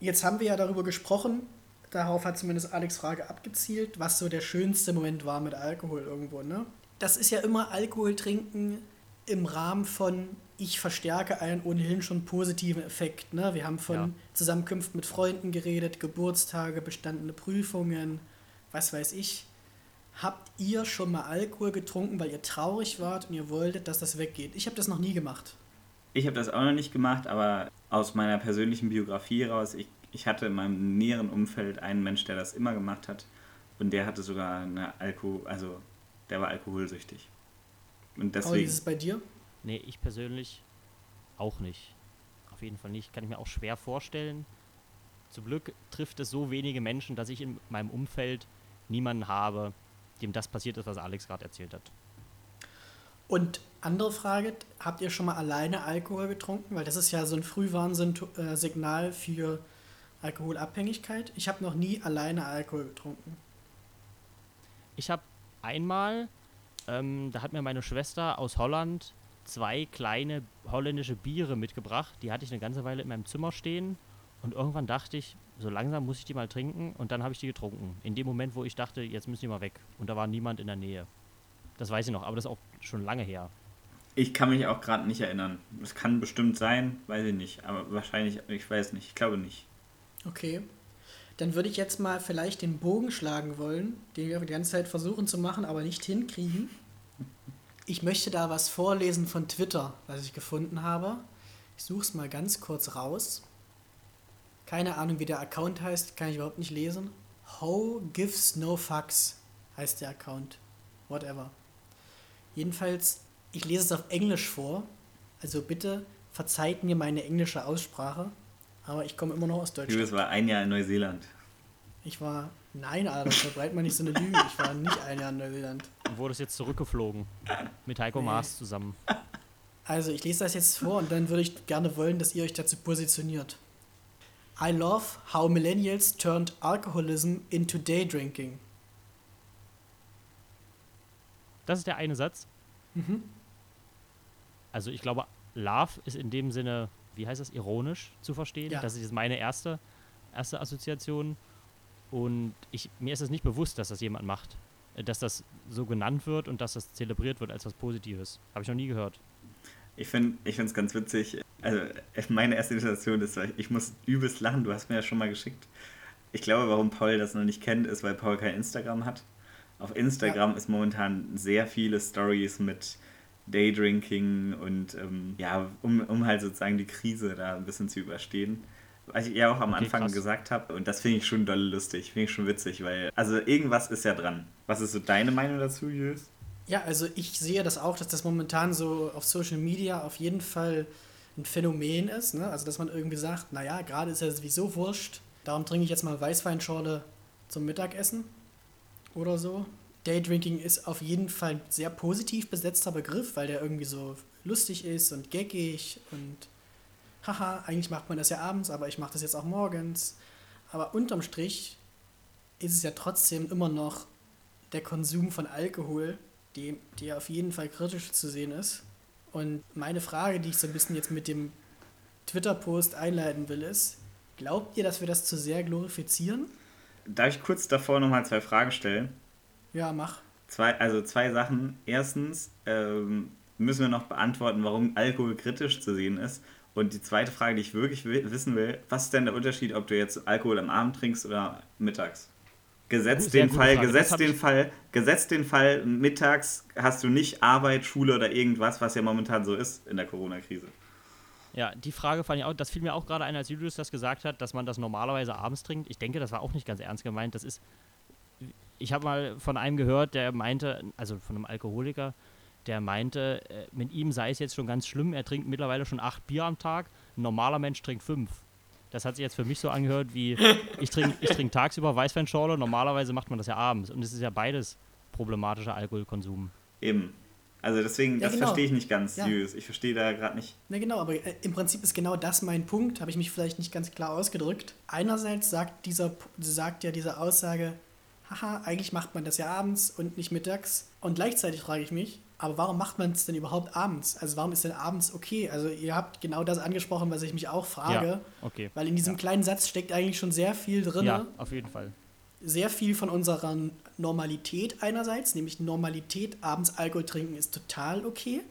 Jetzt haben wir ja darüber gesprochen, darauf hat zumindest Alex Frage abgezielt, was so der schönste Moment war mit Alkohol irgendwo, ne? Das ist ja immer Alkohol trinken im Rahmen von ich verstärke einen ohnehin schon positiven Effekt, ne? Wir haben von Ja. Zusammenkünften mit Freunden geredet, Geburtstage, bestandene Prüfungen, was weiß ich. Habt ihr schon mal Alkohol getrunken, weil ihr traurig wart und ihr wolltet, dass das weggeht? Ich habe das noch nie gemacht. Ich habe das auch noch nicht gemacht, aber aus meiner persönlichen Biografie raus, ich, ich hatte in meinem näheren Umfeld einen Mensch, der das immer gemacht hat und der hatte sogar eine Alkohol, also der war alkoholsüchtig. Und deswegen. Pauli, ist es bei dir? Nee, ich persönlich auch nicht. Auf jeden Fall nicht. Kann ich mir auch schwer vorstellen. Zum Glück trifft es so wenige Menschen, dass ich in meinem Umfeld niemanden habe, dem das passiert ist, was Alex gerade erzählt hat. Und andere Frage, habt ihr schon mal alleine Alkohol getrunken? Weil das ist ja so ein Frühwarnsignal für Alkoholabhängigkeit. Ich habe noch nie alleine Alkohol getrunken. Ich habe einmal, ähm, da hat mir meine Schwester aus Holland zwei kleine holländische Biere mitgebracht. Die hatte ich eine ganze Weile in meinem Zimmer stehen. Und irgendwann dachte ich, so langsam muss ich die mal trinken. Und dann habe ich die getrunken. In dem Moment, wo ich dachte, jetzt müssen die mal weg. Und da war niemand in der Nähe. Das weiß ich noch, aber das ist auch schon lange her. Ich kann mich auch gerade nicht erinnern. Es kann bestimmt sein, weiß ich nicht. Aber wahrscheinlich, ich weiß nicht. Ich glaube nicht. Okay. Dann würde ich jetzt mal vielleicht den Bogen schlagen wollen, den wir die ganze Zeit versuchen zu machen, aber nicht hinkriegen. Ich möchte da was vorlesen von Twitter, was ich gefunden habe. Ich suche es mal ganz kurz raus. Keine Ahnung, wie der Account heißt, kann ich überhaupt nicht lesen. How gives no fucks heißt der Account. Whatever. Jedenfalls, ich lese es auf Englisch vor. Also bitte verzeiht mir meine englische Aussprache. Aber ich komme immer noch aus Deutschland. Julius war ein Jahr in Neuseeland. Ich war. Nein, Alter, verbreitet man nicht so eine Lüge. Ich war nicht ein Jahr in Neuseeland. Du wurdest jetzt zurückgeflogen. Mit Heiko Nee. Maas zusammen. Also, ich lese das jetzt vor und dann würde ich gerne wollen, dass ihr euch dazu positioniert. I love how millennials turned alcoholism into day drinking. Das ist der eine Satz. Mhm. Also ich glaube, Love ist in dem Sinne, wie heißt das, ironisch zu verstehen. Ja. Das ist jetzt meine erste, erste Assoziation. Und ich, mir ist es nicht bewusst, dass das jemand macht. Äh, Dass das so genannt wird und dass das zelebriert wird als was Positives. Habe ich noch nie gehört. Ich finde es ganz witzig. Also, meine erste Situation ist, ich muss übelst lachen. Du hast mir ja schon mal geschickt. Ich glaube, warum Paul das noch nicht kennt, ist, weil Paul kein Instagram hat. Auf Instagram ist momentan sehr viele Stories mit Daydrinking und ähm, ja, um, um halt sozusagen die Krise da ein bisschen zu überstehen. Was ich ja auch am Okay, Anfang krass. gesagt habe. Und das finde ich schon doll lustig, finde ich schon witzig, weil, also irgendwas ist ja dran. Was ist so deine Meinung dazu, Julius? Ja, also ich sehe das auch, dass das momentan so auf Social Media auf jeden Fall ein Phänomen ist. Ne? Also, dass man irgendwie sagt, naja, gerade ist ja sowieso wurscht, darum trinke ich jetzt mal Weißweinschorle zum Mittagessen oder so. Daydrinking ist auf jeden Fall ein sehr positiv besetzter Begriff, weil der irgendwie so lustig ist und geckig und haha, eigentlich macht man das ja abends, aber ich mache das jetzt auch morgens. Aber unterm Strich ist es ja trotzdem immer noch der Konsum von Alkohol, die, die auf jeden Fall kritisch zu sehen ist. Und meine Frage, die ich so ein bisschen jetzt mit dem Twitter-Post einleiten will, ist, glaubt ihr, dass wir das zu sehr glorifizieren? Darf ich kurz davor nochmal zwei Fragen stellen? Ja, mach. Zwei, also zwei Sachen. Erstens ähm, müssen wir noch beantworten, warum Alkohol kritisch zu sehen ist. Und die zweite Frage, die ich wirklich wi- wissen will, was ist denn der Unterschied, ob du jetzt Alkohol am Abend trinkst oder mittags? Gesetzt den Fall, Frage. Gesetzt den Fall, gesetzt den Fall, mittags hast du nicht Arbeit, Schule oder irgendwas, was ja momentan so ist in der Corona-Krise. Ja, die Frage fand ich auch, das fiel mir auch gerade ein, als Julius das gesagt hat, dass man das normalerweise abends trinkt. Ich denke, das war auch nicht ganz ernst gemeint. Das ist, ich habe mal von einem gehört, der meinte, also von einem Alkoholiker, der meinte, äh, mit ihm sei es jetzt schon ganz schlimm, er trinkt mittlerweile schon acht Bier am Tag, ein normaler Mensch trinkt fünf. Das hat sich jetzt für mich so angehört wie, ich trinke ich trink tagsüber Weißweinschorle, normalerweise macht man das ja abends. Und es ist ja beides problematischer Alkoholkonsum. Eben. Also deswegen, Ja, das genau. verstehe ich nicht ganz, Ja. Julius. Ich verstehe da gerade nicht. Na genau, aber äh, im Prinzip ist genau das mein Punkt, habe ich mich vielleicht nicht ganz klar ausgedrückt. Einerseits sagt, dieser, P- sagt ja diese Aussage, haha, eigentlich macht man das ja abends und nicht mittags. Und gleichzeitig frage ich mich, aber warum macht man es denn überhaupt abends? Also warum ist denn abends okay? Also ihr habt genau das angesprochen, was ich mich auch frage. Ja, okay. Weil in diesem kleinen Satz steckt eigentlich schon sehr viel drin. Ja, auf jeden Fall. Sehr viel von unserer Normalität einerseits, nämlich Normalität, abends Alkohol trinken ist total okay.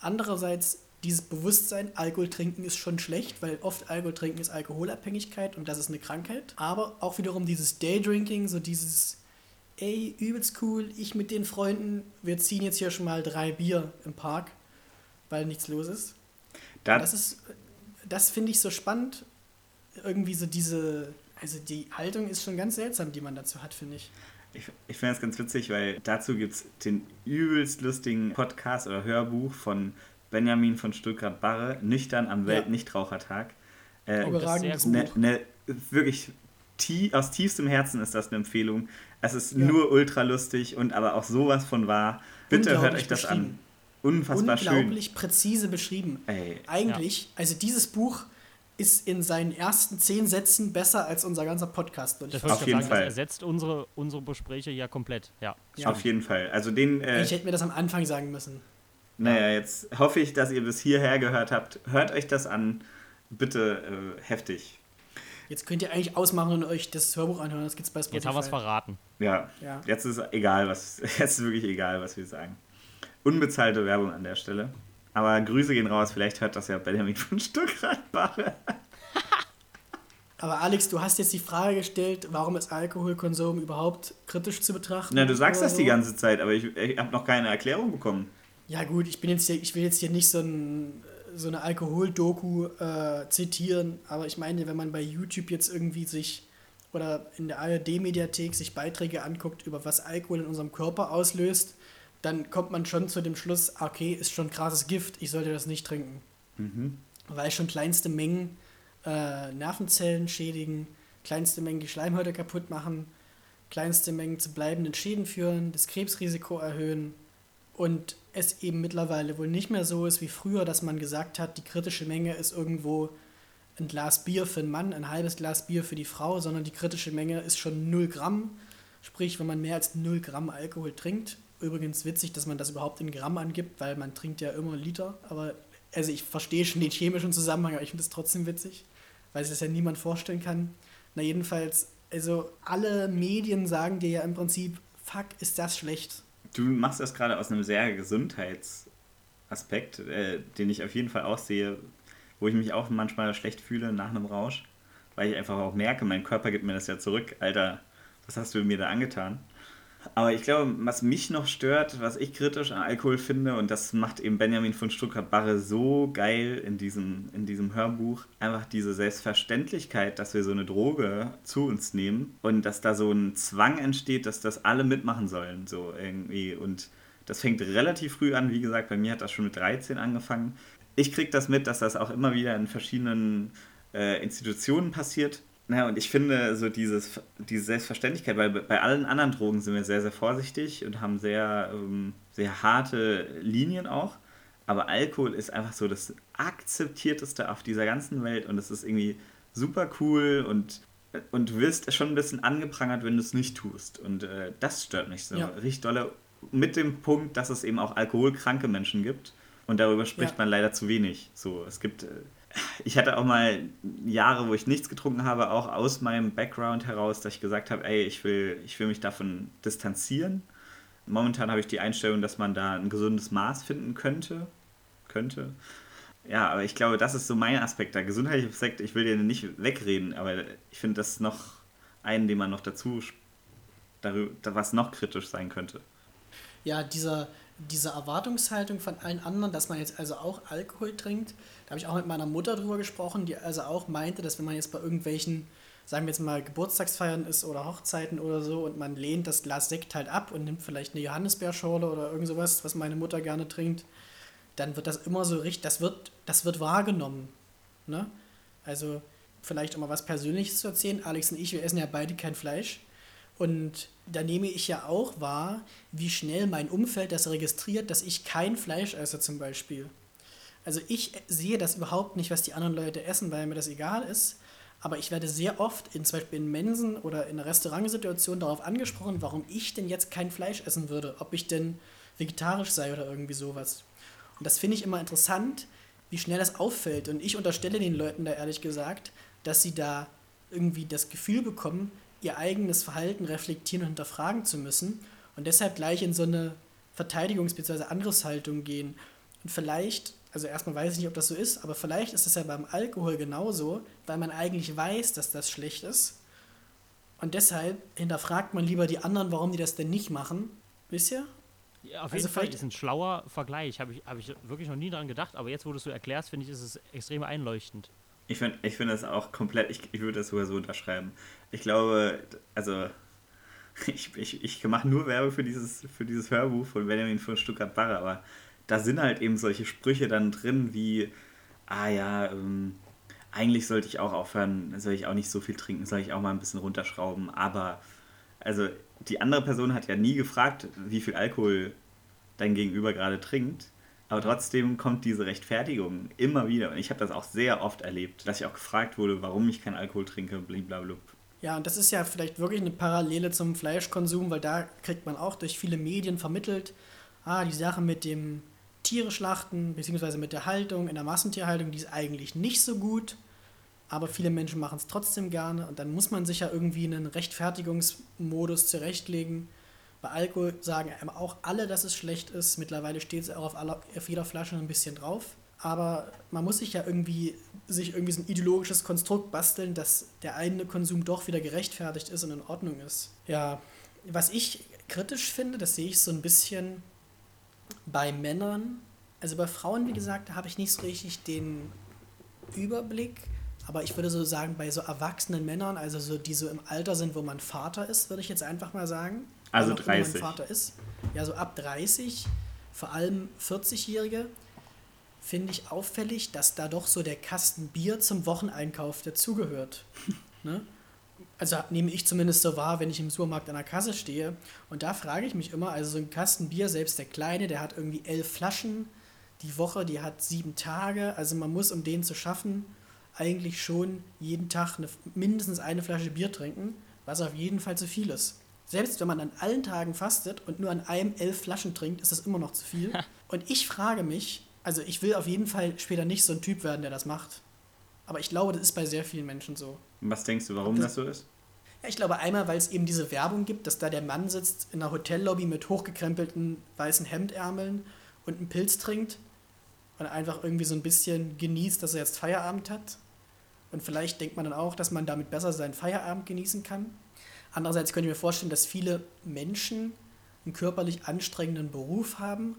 Andererseits dieses Bewusstsein, Alkohol trinken ist schon schlecht, weil oft Alkohol trinken ist Alkoholabhängigkeit und das ist eine Krankheit. Aber auch wiederum dieses Daydrinking, so dieses ey, übelst cool, ich mit den Freunden, wir ziehen jetzt hier schon mal drei Bier im Park, weil nichts los ist. Da, Das ist, das finde ich so spannend. Irgendwie so diese, also die Haltung ist schon ganz seltsam, die man dazu hat, finde ich. Ich, ich finde das ganz witzig, weil dazu gibt es den übelst lustigen Podcast oder Hörbuch von Benjamin von Stuttgart-Barre, Nüchtern am Ja. Weltnichtrauchertag. Äh, Überragendes sehr ne, ne, wirklich tie aus tiefstem Herzen ist das eine Empfehlung. Es ist Ja. nur ultra lustig und aber auch sowas von wahr. Bitte hört Unglaublich euch das an. Unfassbar schön. Unglaublich präzise beschrieben. Ey, Eigentlich, also dieses Buch ist in seinen ersten zehn Sätzen besser als unser ganzer Podcast. würde ich Das Auf jeden sagen, Fall. das ersetzt unsere, unsere Gespräche ja komplett. Ja. Ja. auf jeden Fall. Also den, äh, Ich hätte mir das am Anfang sagen müssen. naja, jetzt hoffe ich, dass ihr bis hierher gehört habt. Hört euch das an. Bitte äh, heftig. Jetzt könnt ihr eigentlich ausmachen und euch das Hörbuch anhören. Das gibt's bei Spotify. Jetzt haben wir es verraten. Ja, Ja. jetzt ist egal, was, jetzt ist wirklich egal, was wir sagen. Unbezahlte Werbung an der Stelle. Aber Grüße gehen raus, vielleicht hört das ja Benjamin von Stuttgart-Barre. Aber Alex, du hast jetzt die Frage gestellt, warum ist Alkoholkonsum überhaupt kritisch zu betrachten? Na, du sagst das die so? ganze Zeit, aber ich, ich habe noch keine Erklärung bekommen. Ja gut, ich bin jetzt hier, ich will jetzt hier nicht so, ein, so eine Alkoholdoku äh, zitieren, aber ich meine, wenn man bei YouTube jetzt irgendwie sich oder in der ARD-Mediathek sich Beiträge anguckt, über was Alkohol in unserem Körper auslöst, dann kommt man schon zu dem Schluss, okay, ist schon krasses Gift, ich sollte das nicht trinken. Mhm. Weil schon kleinste Mengen äh, Nervenzellen schädigen, kleinste Mengen die Schleimhäute kaputt machen, kleinste Mengen zu bleibenden Schäden führen, das Krebsrisiko erhöhen und es eben mittlerweile wohl nicht mehr so ist wie früher, dass man gesagt hat, die kritische Menge ist irgendwo ein Glas Bier für einen Mann, ein halbes Glas Bier für die Frau, sondern die kritische Menge ist schon 0 Gramm. Sprich, wenn man mehr als 0 Gramm Alkohol trinkt. Übrigens witzig, dass man das überhaupt in Gramm angibt, weil man trinkt ja immer Liter. Aber also ich verstehe schon den chemischen Zusammenhang, aber ich finde es trotzdem witzig, weil sich das ja niemand vorstellen kann. Na jedenfalls, also alle Medien sagen dir ja im Prinzip, fuck, ist das schlecht. Du machst das gerade aus einem sehr Gesundheitsaspekt, äh, den ich auf jeden Fall auch sehe, wo ich mich auch manchmal schlecht fühle nach einem Rausch, weil ich einfach auch merke, mein Körper gibt mir das ja zurück. Alter, was hast du mir da angetan? Aber ich glaube, was mich noch stört, was ich kritisch an Alkohol finde, und das macht eben Benjamin von Stuttgart-Barre so geil in diesem, in diesem Hörbuch, einfach diese Selbstverständlichkeit, dass wir so eine Droge zu uns nehmen und dass da so ein Zwang entsteht, dass das alle mitmachen sollen, so irgendwie. Und das fängt relativ früh an, wie gesagt, bei mir hat das schon mit 13 angefangen. Ich kriege das mit, dass das auch immer wieder in verschiedenen äh, Institutionen passiert. Naja, und ich finde so dieses, diese Selbstverständlichkeit, weil bei allen anderen Drogen sind wir sehr, sehr vorsichtig und haben sehr, ähm, sehr harte Linien auch. Aber Alkohol ist einfach so das akzeptierteste auf dieser ganzen Welt und es ist irgendwie super cool und, und du wirst schon ein bisschen angeprangert, wenn du es nicht tust. Und äh, das stört mich so Ja. richtig dolle. Mit dem Punkt, dass es eben auch alkoholkranke Menschen gibt. Und darüber spricht Ja. man leider zu wenig. So, es gibt. Ich hatte auch mal Jahre, wo ich nichts getrunken habe, auch aus meinem Background heraus, dass ich gesagt habe, ey, ich will, ich will mich davon distanzieren. Momentan habe ich die Einstellung, dass man da ein gesundes Maß finden könnte. Könnte. Ja, aber ich glaube, das ist so mein Aspekt. Der gesundheitliche Aspekt, ich will den nicht wegreden, aber ich finde das noch einen, den man noch dazu, darüber, was noch kritisch sein könnte. ja, dieser, diese Erwartungshaltung von allen anderen, dass man jetzt also auch Alkohol trinkt, da habe ich auch mit meiner Mutter drüber gesprochen, die also auch meinte, dass wenn man jetzt bei irgendwelchen, sagen wir jetzt mal, Geburtstagsfeiern ist oder Hochzeiten oder so und man lehnt das Glas Sekt halt ab und nimmt vielleicht eine Johannisbeerschorle oder irgend sowas, was meine Mutter gerne trinkt, dann wird das immer so richtig, das wird, das wird wahrgenommen. Ne? Also vielleicht um mal was Persönliches zu erzählen, Alex und ich, wir essen ja beide kein Fleisch. Und da nehme ich ja auch wahr, wie schnell mein Umfeld das registriert, dass ich kein Fleisch esse zum Beispiel. Also ich sehe das überhaupt nicht, was die anderen Leute essen, weil mir das egal ist. Aber ich werde sehr oft, in, zum Beispiel in Mensen oder in Restaurantsituationen, darauf angesprochen, warum ich denn jetzt kein Fleisch essen würde. Ob ich denn vegetarisch sei oder irgendwie sowas. Und das finde ich immer interessant, wie schnell das auffällt. Und ich unterstelle den Leuten da ehrlich gesagt, dass sie da irgendwie das Gefühl bekommen, ihr eigenes Verhalten reflektieren und hinterfragen zu müssen und deshalb gleich in so eine Verteidigungs- bzw. Angriffshaltung gehen. Und vielleicht, also erstmal weiß ich nicht, ob das so ist, aber vielleicht ist es ja beim Alkohol genauso, weil man eigentlich weiß, dass das schlecht ist Und deshalb hinterfragt man lieber die anderen, warum die das denn nicht machen. Wisst ihr? Ja, auf also jeden Fall ist ein schlauer Vergleich. Habe ich, hab ich wirklich noch nie daran gedacht, aber jetzt, wo du es so erklärst, finde ich, ist es extrem einleuchtend. Ich finde ich find das auch komplett, ich, ich würde das sogar so unterschreiben. Ich glaube, also ich, ich, ich mache nur Werbung für dieses, für dieses Hörbuch von Benjamin von Stuttgart-Barre, aber da sind halt eben solche Sprüche dann drin wie, ah ja, ähm, eigentlich sollte ich auch aufhören, soll ich auch nicht so viel trinken, soll ich auch mal ein bisschen runterschrauben, aber also die andere Person hat ja nie gefragt, wie viel Alkohol dein Gegenüber gerade trinkt. Aber trotzdem kommt diese Rechtfertigung immer wieder. Und ich habe das auch sehr oft erlebt, dass ich auch gefragt wurde, warum ich keinen Alkohol trinke, blablabla. Ja, und das ist ja vielleicht wirklich eine Parallele zum Fleischkonsum, weil da kriegt man auch durch viele Medien vermittelt, ah, die Sache mit dem Tiere schlachten, beziehungsweise mit der Haltung in der Massentierhaltung, die ist eigentlich nicht so gut aber viele Menschen machen es trotzdem gerne und dann muss man sich ja irgendwie einen Rechtfertigungsmodus zurechtlegen. Bei Alkohol sagen auch alle, dass es schlecht ist. Mittlerweile steht es auch auf, aller, auf jeder Flasche ein bisschen drauf. Aber man muss sich ja irgendwie sich irgendwie so ein ideologisches Konstrukt basteln, dass der eigene Konsum doch wieder gerechtfertigt ist und in Ordnung ist. Ja, was ich kritisch finde, das sehe ich so ein bisschen bei Männern. Also bei Frauen, wie gesagt, habe ich nicht so richtig den Überblick. Aber ich würde so sagen, bei so erwachsenen Männern, also so, die so im Alter sind, wo man Vater ist, würde ich jetzt einfach mal sagen. Also 30. Man Vater ist. Ja, so ab 30, vor allem 40-Jährige, finde ich auffällig, dass da doch so der Kasten Bier zum Wocheneinkauf dazugehört. ne? Also nehme ich zumindest so wahr, wenn ich im Supermarkt an der Kasse stehe. Und da frage ich mich immer, also so ein Kasten Bier, selbst der kleine, der hat irgendwie elf Flaschen die Woche, die hat sieben Tage. Also man muss, um den zu schaffen, eigentlich schon jeden Tag eine, mindestens eine Flasche Bier trinken, was auf jeden Fall zu viel ist. Selbst wenn man an allen Tagen fastet und nur an einem elf Flaschen trinkt, ist das immer noch zu viel. und ich frage mich, also ich will auf jeden Fall später nicht so ein Typ werden, der das macht. Aber ich glaube, das ist bei sehr vielen Menschen so. Was denkst du, warum das, das so ist? Ja, ich glaube einmal, weil es eben diese Werbung gibt, dass da der Mann sitzt in einer Hotellobby mit hochgekrempelten weißen Hemdärmeln und einen Pilz trinkt und einfach irgendwie so ein bisschen genießt, dass er jetzt Feierabend hat. Und vielleicht denkt man dann auch, dass man damit besser seinen Feierabend genießen kann. Andererseits könnte ich mir vorstellen, dass viele Menschen einen körperlich anstrengenden Beruf haben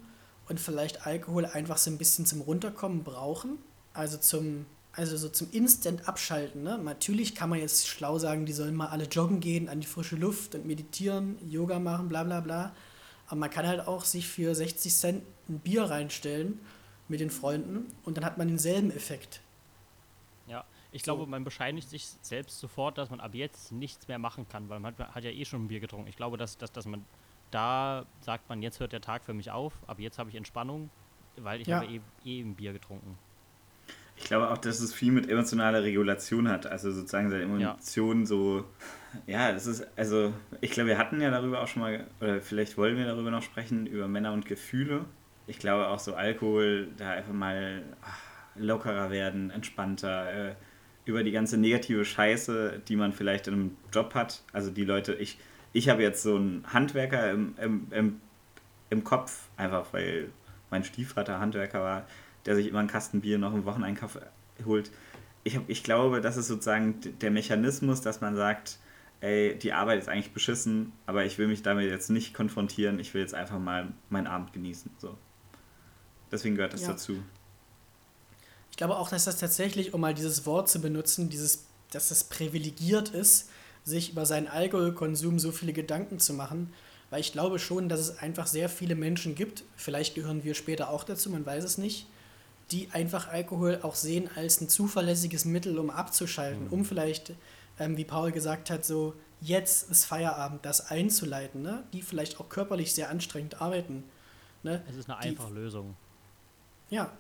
und vielleicht Alkohol einfach so ein bisschen zum Runterkommen brauchen. Also zum, also so zum Instant abschalten. Ne? Natürlich kann man jetzt schlau sagen, die sollen mal alle joggen gehen, an die frische Luft und meditieren, Yoga machen, bla bla bla. Aber man kann halt auch sich für 60 Cent ein Bier reinstellen mit den Freunden und dann hat man denselben Effekt. Ich glaube, so. man bescheinigt sich selbst sofort, dass man ab jetzt nichts mehr machen kann, weil man hat, hat ja eh schon ein Bier getrunken. Ich glaube, dass, dass, dass man da sagt man, jetzt hört der Tag für mich auf, ab jetzt habe ich Entspannung, weil ich ja. habe eh, eh ein Bier getrunken. Ich glaube auch, dass es viel mit emotionaler Regulation hat. Also sozusagen seine Emotionen ja. so. Ja, das ist, also ich glaube, wir hatten ja darüber auch schon mal, oder vielleicht wollen wir darüber noch sprechen, über Männer und Gefühle. Ich glaube auch so Alkohol, da einfach mal ach, lockerer werden, entspannter, äh, über die ganze negative Scheiße, die man vielleicht in einem Job hat. Also die Leute, ich, ich habe jetzt so einen Handwerker im, im, im, im Kopf, einfach weil mein Stiefvater Handwerker war, der sich immer einen Kasten Bier noch im Wocheneinkauf holt. Ich, hab, ich glaube, das ist sozusagen der Mechanismus, dass man sagt, ey, die Arbeit ist eigentlich beschissen, aber ich will mich damit jetzt nicht konfrontieren, ich will jetzt einfach mal meinen Abend genießen. So. Deswegen gehört das ja. dazu. Ich glaube auch, dass das tatsächlich, um mal dieses Wort zu benutzen, dieses, dass das privilegiert ist, sich über seinen Alkoholkonsum so viele Gedanken zu machen, weil ich glaube schon, dass es einfach sehr viele Menschen gibt, vielleicht gehören wir später auch dazu, man weiß es nicht, die einfach Alkohol auch sehen als ein zuverlässiges Mittel, um abzuschalten, mhm. um vielleicht, ähm, wie Paul gesagt hat, so jetzt ist Feierabend, das einzuleiten, ne? die vielleicht auch körperlich sehr anstrengend arbeiten. Ne? Es ist eine einfache Lösung. Ja,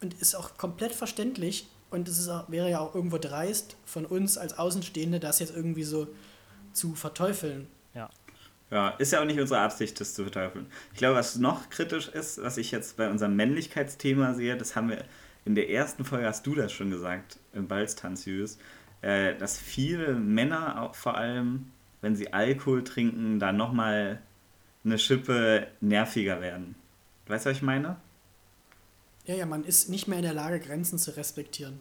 und ist auch komplett verständlich und es ist auch, wäre ja auch irgendwo dreist von uns als Außenstehende, das jetzt irgendwie so zu verteufeln. Ja. Ja, ist ja auch nicht unsere Absicht, das zu verteufeln. Ich glaube, was noch kritisch ist, was ich jetzt bei unserem Männlichkeitsthema sehe, das haben wir in der ersten Folge, hast du das schon gesagt, im Balztanzius, äh, dass viele Männer auch vor allem, wenn sie Alkohol trinken, da nochmal eine Schippe nerviger werden. Weißt du, was ich meine? Ja, ja, man ist nicht mehr in der Lage, Grenzen zu respektieren.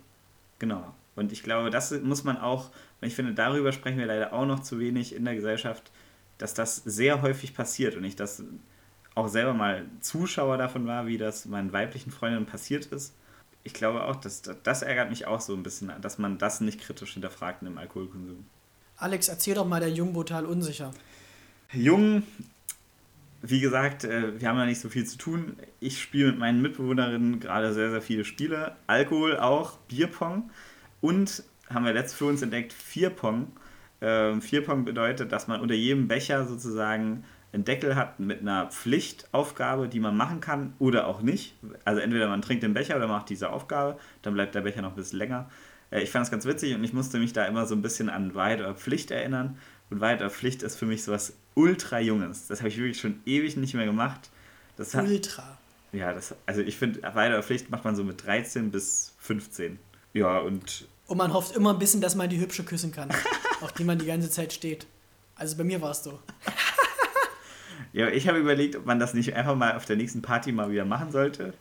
Genau. Und ich glaube, das muss man auch, ich finde, darüber sprechen wir leider auch noch zu wenig in der Gesellschaft, dass das sehr häufig passiert und ich das auch selber mal Zuschauer davon war, wie das meinen weiblichen Freundinnen passiert ist. Ich glaube auch, dass das ärgert mich auch so ein bisschen, dass man das nicht kritisch hinterfragt im Alkoholkonsum. Alex, erzähl doch mal der Jung brutal unsicher. Jung, wie gesagt, äh, wir haben ja nicht so viel zu tun. Ich spiele mit meinen Mitbewohnerinnen gerade sehr, sehr viele Spiele. Alkohol auch, Bierpong und haben wir letztens für uns entdeckt, Vierpong. Ähm, Vierpong bedeutet, dass man unter jedem Becher sozusagen einen Deckel hat mit einer Pflichtaufgabe, die man machen kann oder auch nicht. Also entweder man trinkt den Becher oder macht diese Aufgabe, dann bleibt der Becher noch ein bisschen länger. Äh, ich fand es ganz witzig und ich musste mich da immer so ein bisschen an Wahrheit oder Pflicht erinnern. Und Wahrheit oder Pflicht ist für mich sowas ultra Junges. Das habe ich wirklich schon ewig nicht mehr gemacht. Das hat, ultra. Ja, das, also ich finde, Wahrheit oder Pflicht macht man so mit 13 bis 15. Ja, und. Und man hofft immer ein bisschen, dass man die Hübsche küssen kann. auf die man die ganze Zeit steht. Also bei mir war es so. Ja, ich habe überlegt, ob man das nicht einfach mal auf der nächsten Party mal wieder machen sollte.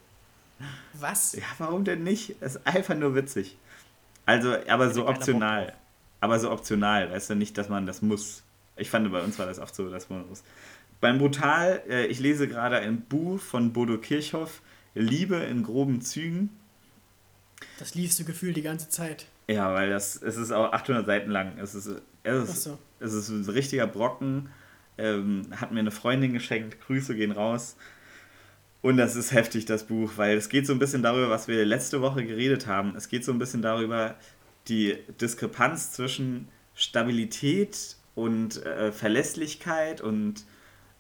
Was? Ja, warum denn nicht? Es ist einfach nur witzig. Also, aber so optional. Aber so optional, weißt du nicht, dass man das muss. Ich fand, bei uns war das oft so, dass man muss. Beim Brutal, äh, ich lese gerade ein Buch von Bodo Kirchhoff, Liebe in groben Zügen. Das liest du gefühlt die ganze Zeit. Ja, weil das, es ist auch 800 Seiten lang. Es ist, es ist, so. es ist ein richtiger Brocken. Ähm, hat mir eine Freundin geschenkt. Grüße gehen raus. Und das ist heftig, das Buch, weil es geht so ein bisschen darüber, was wir letzte Woche geredet haben. Es geht so ein bisschen darüber, die Diskrepanz zwischen Stabilität und äh, Verlässlichkeit und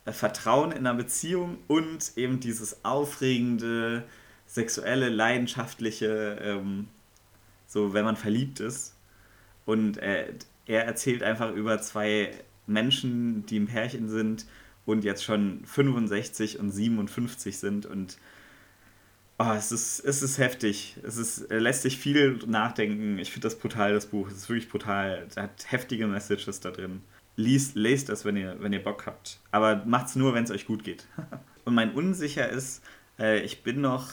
äh, Vertrauen in einer Beziehung und eben dieses aufregende, sexuelle, leidenschaftliche, ähm, so wenn man verliebt ist. Und äh, er erzählt einfach über zwei Menschen, die im Pärchen sind und jetzt schon 65 und 57 sind und oh, es, ist, es ist heftig. Es ist, lässt sich viel nachdenken. Ich finde das brutal, das Buch. Es ist wirklich brutal. Es hat heftige Messages da drin. Liest, lest das, wenn ihr, wenn ihr Bock habt. Aber macht es nur, wenn es euch gut geht. und mein Unsicher ist, äh, ich bin noch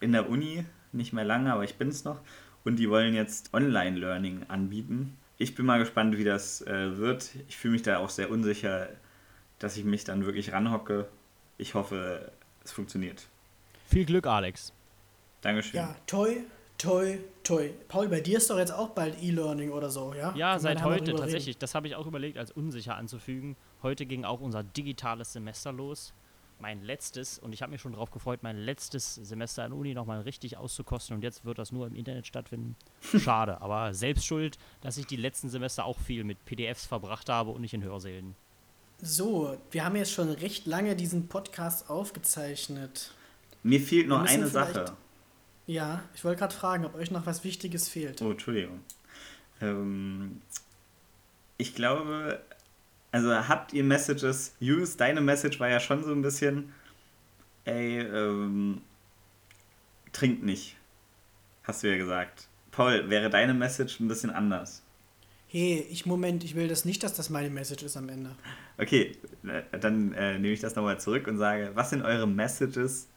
in der Uni, nicht mehr lange, aber ich bin es noch. Und die wollen jetzt Online-Learning anbieten ich bin mal gespannt, wie das äh, wird. Ich fühle mich da auch sehr unsicher, dass ich mich dann wirklich ranhocke. Ich hoffe, es funktioniert. Viel Glück, Alex. Dankeschön. Ja, toi, toi, toi. Paul, bei dir ist doch jetzt auch bald E-Learning oder so, ja? Ja, Kann seit heute tatsächlich. Reden? Das habe ich auch überlegt, als unsicher anzufügen. Heute ging auch unser digitales Semester los mein letztes, und ich habe mich schon darauf gefreut, mein letztes Semester an Uni nochmal richtig auszukosten und jetzt wird das nur im Internet stattfinden. Schade, aber selbst schuld, dass ich die letzten Semester auch viel mit PDFs verbracht habe und nicht in Hörsälen. So, wir haben jetzt schon recht lange diesen Podcast aufgezeichnet. Mir fehlt noch eine Sache. Ja, ich wollte gerade fragen, ob euch noch was Wichtiges fehlt. Oh, Entschuldigung. Ähm, ich glaube, also habt ihr Messages, Use, deine Message war ja schon so ein bisschen, ey, ähm, trinkt nicht. Hast du ja gesagt. Paul, wäre deine Message ein bisschen anders? Hey, ich Moment, ich will das nicht, dass das meine Message ist am Ende. Okay, äh, dann äh, nehme ich das nochmal zurück und sage, was sind eure Messages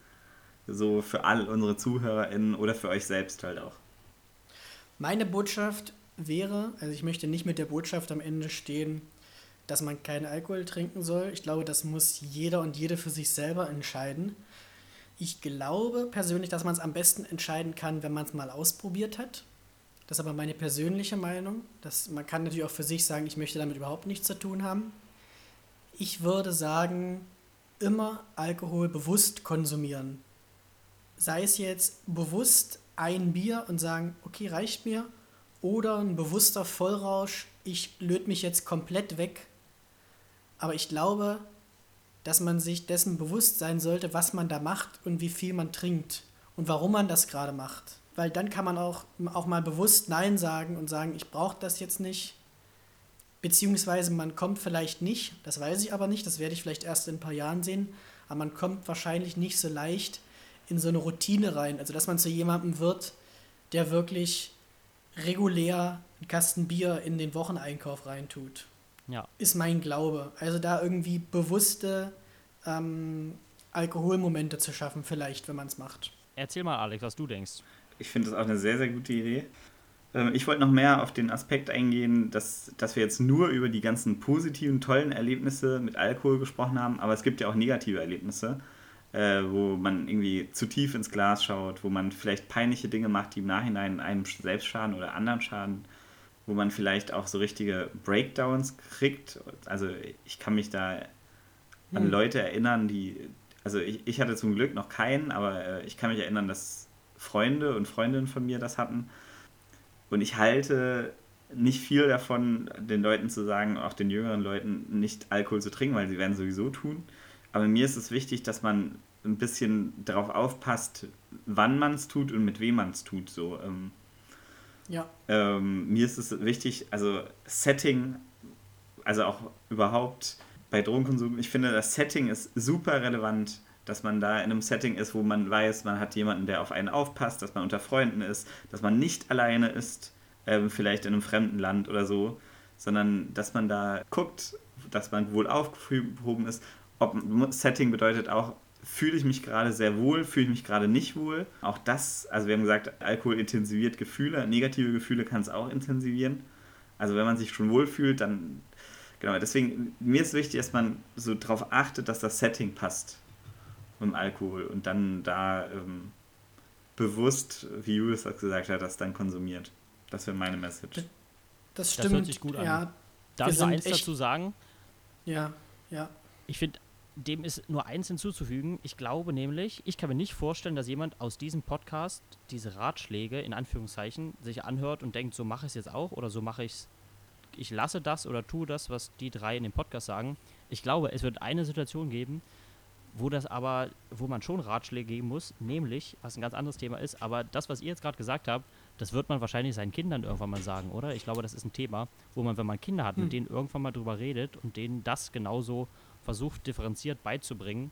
so für all unsere ZuhörerInnen oder für euch selbst halt auch? Meine Botschaft wäre, also ich möchte nicht mit der Botschaft am Ende stehen, dass man keinen Alkohol trinken soll. Ich glaube, das muss jeder und jede für sich selber entscheiden. Ich glaube persönlich, dass man es am besten entscheiden kann, wenn man es mal ausprobiert hat. Das ist aber meine persönliche Meinung. Das, man kann natürlich auch für sich sagen, ich möchte damit überhaupt nichts zu tun haben. Ich würde sagen, immer Alkohol bewusst konsumieren. Sei es jetzt bewusst ein Bier und sagen, okay, reicht mir, oder ein bewusster Vollrausch, ich löte mich jetzt komplett weg aber ich glaube, dass man sich dessen bewusst sein sollte, was man da macht und wie viel man trinkt und warum man das gerade macht. Weil dann kann man auch, auch mal bewusst Nein sagen und sagen, ich brauche das jetzt nicht. Beziehungsweise man kommt vielleicht nicht, das weiß ich aber nicht, das werde ich vielleicht erst in ein paar Jahren sehen, aber man kommt wahrscheinlich nicht so leicht in so eine Routine rein. Also dass man zu jemandem wird, der wirklich regulär einen Kasten Bier in den Wocheneinkauf reintut. Ja. Ist mein Glaube. Also da irgendwie bewusste ähm, Alkoholmomente zu schaffen, vielleicht, wenn man es macht. Erzähl mal, Alex, was du denkst. Ich finde das auch eine sehr, sehr gute Idee. Ähm, ich wollte noch mehr auf den Aspekt eingehen, dass, dass wir jetzt nur über die ganzen positiven, tollen Erlebnisse mit Alkohol gesprochen haben, aber es gibt ja auch negative Erlebnisse, äh, wo man irgendwie zu tief ins Glas schaut, wo man vielleicht peinliche Dinge macht, die im Nachhinein einem selbst schaden oder anderen schaden, wo man vielleicht auch so richtige Breakdowns kriegt. Also ich kann mich da an hm. Leute erinnern, die, also ich, ich hatte zum Glück noch keinen, aber äh, ich kann mich erinnern, dass Freunde und Freundinnen von mir das hatten und ich halte nicht viel davon, den Leuten zu sagen, auch den jüngeren Leuten, nicht Alkohol zu trinken, weil sie werden sowieso tun. Aber mir ist es wichtig, dass man ein bisschen darauf aufpasst, wann man es tut und mit wem man es tut. So, ähm, ja. Ähm, mir ist es wichtig, also Setting, also auch überhaupt bei Drogenkonsum, ich finde, das Setting ist super relevant dass man da in einem Setting ist, wo man weiß, man hat jemanden, der auf einen aufpasst, dass man unter Freunden ist, dass man nicht alleine ist, äh, vielleicht in einem fremden Land oder so, sondern dass man da guckt, dass man wohl aufgehoben ist. Ob Setting bedeutet auch, fühle ich mich gerade sehr wohl, fühle ich mich gerade nicht wohl. Auch das, also wir haben gesagt, Alkohol intensiviert Gefühle, negative Gefühle kann es auch intensivieren. Also wenn man sich schon wohl fühlt, dann genau, deswegen mir ist wichtig, dass man so darauf achtet, dass das Setting passt mit dem Alkohol und dann da ähm, bewusst, wie Julius das gesagt hat, das dann konsumiert. Das wäre meine Message. Das stimmt. Das hört sich gut an. Ja, Darf ich noch eins dazu sagen? Ja, ja. Ich finde, dem ist nur eins hinzuzufügen. Ich glaube nämlich, ich kann mir nicht vorstellen, dass jemand aus diesem Podcast diese Ratschläge in Anführungszeichen sich anhört und denkt, so mache ich es jetzt auch oder so mache ich es. Ich lasse das oder tue das, was die drei in dem Podcast sagen. Ich glaube, es wird eine Situation geben, wo das aber, wo man schon Ratschläge geben muss, nämlich, was ein ganz anderes Thema ist, aber das, was ihr jetzt gerade gesagt habt, das wird man wahrscheinlich seinen Kindern irgendwann mal sagen, oder? Ich glaube, das ist ein Thema, wo man, wenn man Kinder hat, hm. mit denen irgendwann mal drüber redet und denen das genauso versucht, differenziert beizubringen.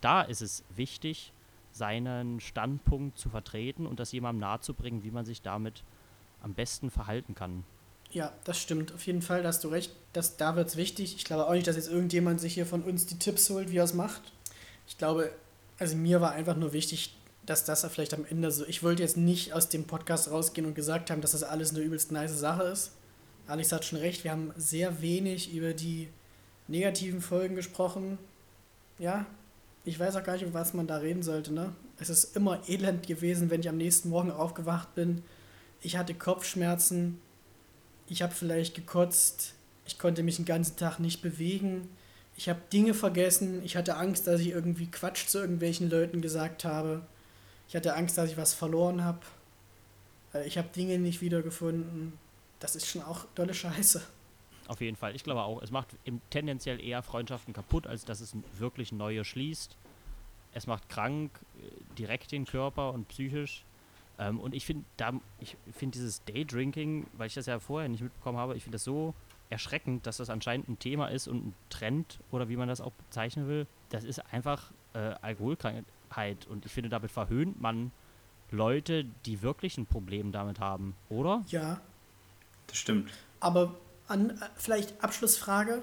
Da ist es wichtig, seinen Standpunkt zu vertreten und das jemandem nahezubringen, wie man sich damit am besten verhalten kann. Ja, das stimmt. Auf jeden Fall, da hast du recht. Das, da wird es wichtig. Ich glaube auch nicht, dass jetzt irgendjemand sich hier von uns die Tipps holt, wie er es macht ich glaube, also mir war einfach nur wichtig, dass das vielleicht am Ende so. Ich wollte jetzt nicht aus dem Podcast rausgehen und gesagt haben, dass das alles eine übelst nice Sache ist. Alex hat schon recht, wir haben sehr wenig über die negativen Folgen gesprochen. Ja, ich weiß auch gar nicht, über was man da reden sollte. Ne? Es ist immer elend gewesen, wenn ich am nächsten Morgen aufgewacht bin. Ich hatte Kopfschmerzen. Ich habe vielleicht gekotzt. Ich konnte mich den ganzen Tag nicht bewegen. Ich habe Dinge vergessen. Ich hatte Angst, dass ich irgendwie Quatsch zu irgendwelchen Leuten gesagt habe. Ich hatte Angst, dass ich was verloren habe. Ich habe Dinge nicht wiedergefunden. Das ist schon auch dolle Scheiße. Auf jeden Fall. Ich glaube auch, es macht tendenziell eher Freundschaften kaputt, als dass es wirklich neue schließt. Es macht krank, äh, direkt den Körper und psychisch. Ähm, und ich finde, ich finde dieses Daydrinking, weil ich das ja vorher nicht mitbekommen habe, ich finde das so erschreckend, dass das anscheinend ein Thema ist und ein Trend oder wie man das auch bezeichnen will. Das ist einfach äh, Alkoholkrankheit und ich finde, damit verhöhnt man Leute, die wirklich ein Problem damit haben, oder? Ja. Das stimmt. Aber an, äh, vielleicht Abschlussfrage.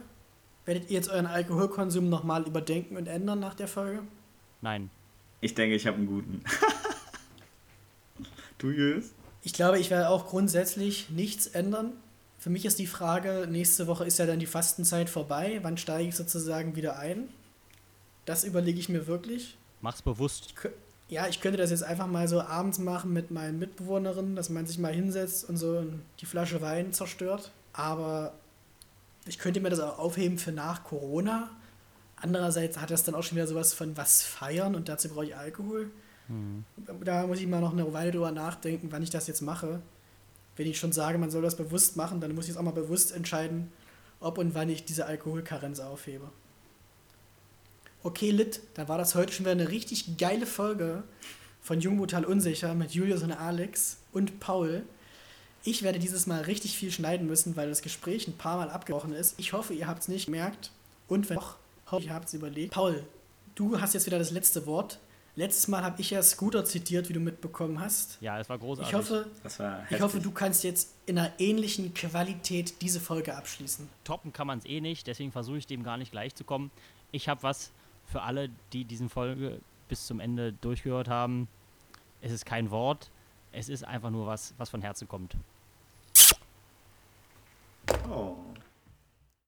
Werdet ihr jetzt euren Alkoholkonsum nochmal überdenken und ändern nach der Folge? Nein. Ich denke, ich habe einen guten. du, Jös? Ich glaube, ich werde auch grundsätzlich nichts ändern. Für mich ist die Frage, nächste Woche ist ja dann die Fastenzeit vorbei. Wann steige ich sozusagen wieder ein? Das überlege ich mir wirklich. Mach's bewusst. Ich, ja, ich könnte das jetzt einfach mal so abends machen mit meinen Mitbewohnerinnen, dass man sich mal hinsetzt und so die Flasche Wein zerstört. Aber ich könnte mir das auch aufheben für nach Corona. Andererseits hat das dann auch schon wieder sowas von was feiern und dazu brauche ich Alkohol. Mhm. Da muss ich mal noch eine Weile drüber nachdenken, wann ich das jetzt mache wenn ich schon sage, man soll das bewusst machen, dann muss ich es auch mal bewusst entscheiden, ob und wann ich diese Alkoholkarenz aufhebe. Okay, Lit, da war das heute schon wieder eine richtig geile Folge von Jungmutal Unsicher mit Julius und Alex und Paul. Ich werde dieses Mal richtig viel schneiden müssen, weil das Gespräch ein paar Mal abgebrochen ist. Ich hoffe, ihr habt es nicht gemerkt. Und wenn doch, hoffe ich, ihr habt es überlegt. Paul, du hast jetzt wieder das letzte Wort. Letztes Mal habe ich ja Scooter zitiert, wie du mitbekommen hast. Ja, es war großartig. Ich hoffe, ich hoffe, du kannst jetzt in einer ähnlichen Qualität diese Folge abschließen. Toppen kann man es eh nicht, deswegen versuche ich dem gar nicht gleich zu kommen. Ich habe was für alle, die diesen Folge bis zum Ende durchgehört haben. Es ist kein Wort, es ist einfach nur was, was von Herzen kommt. 어.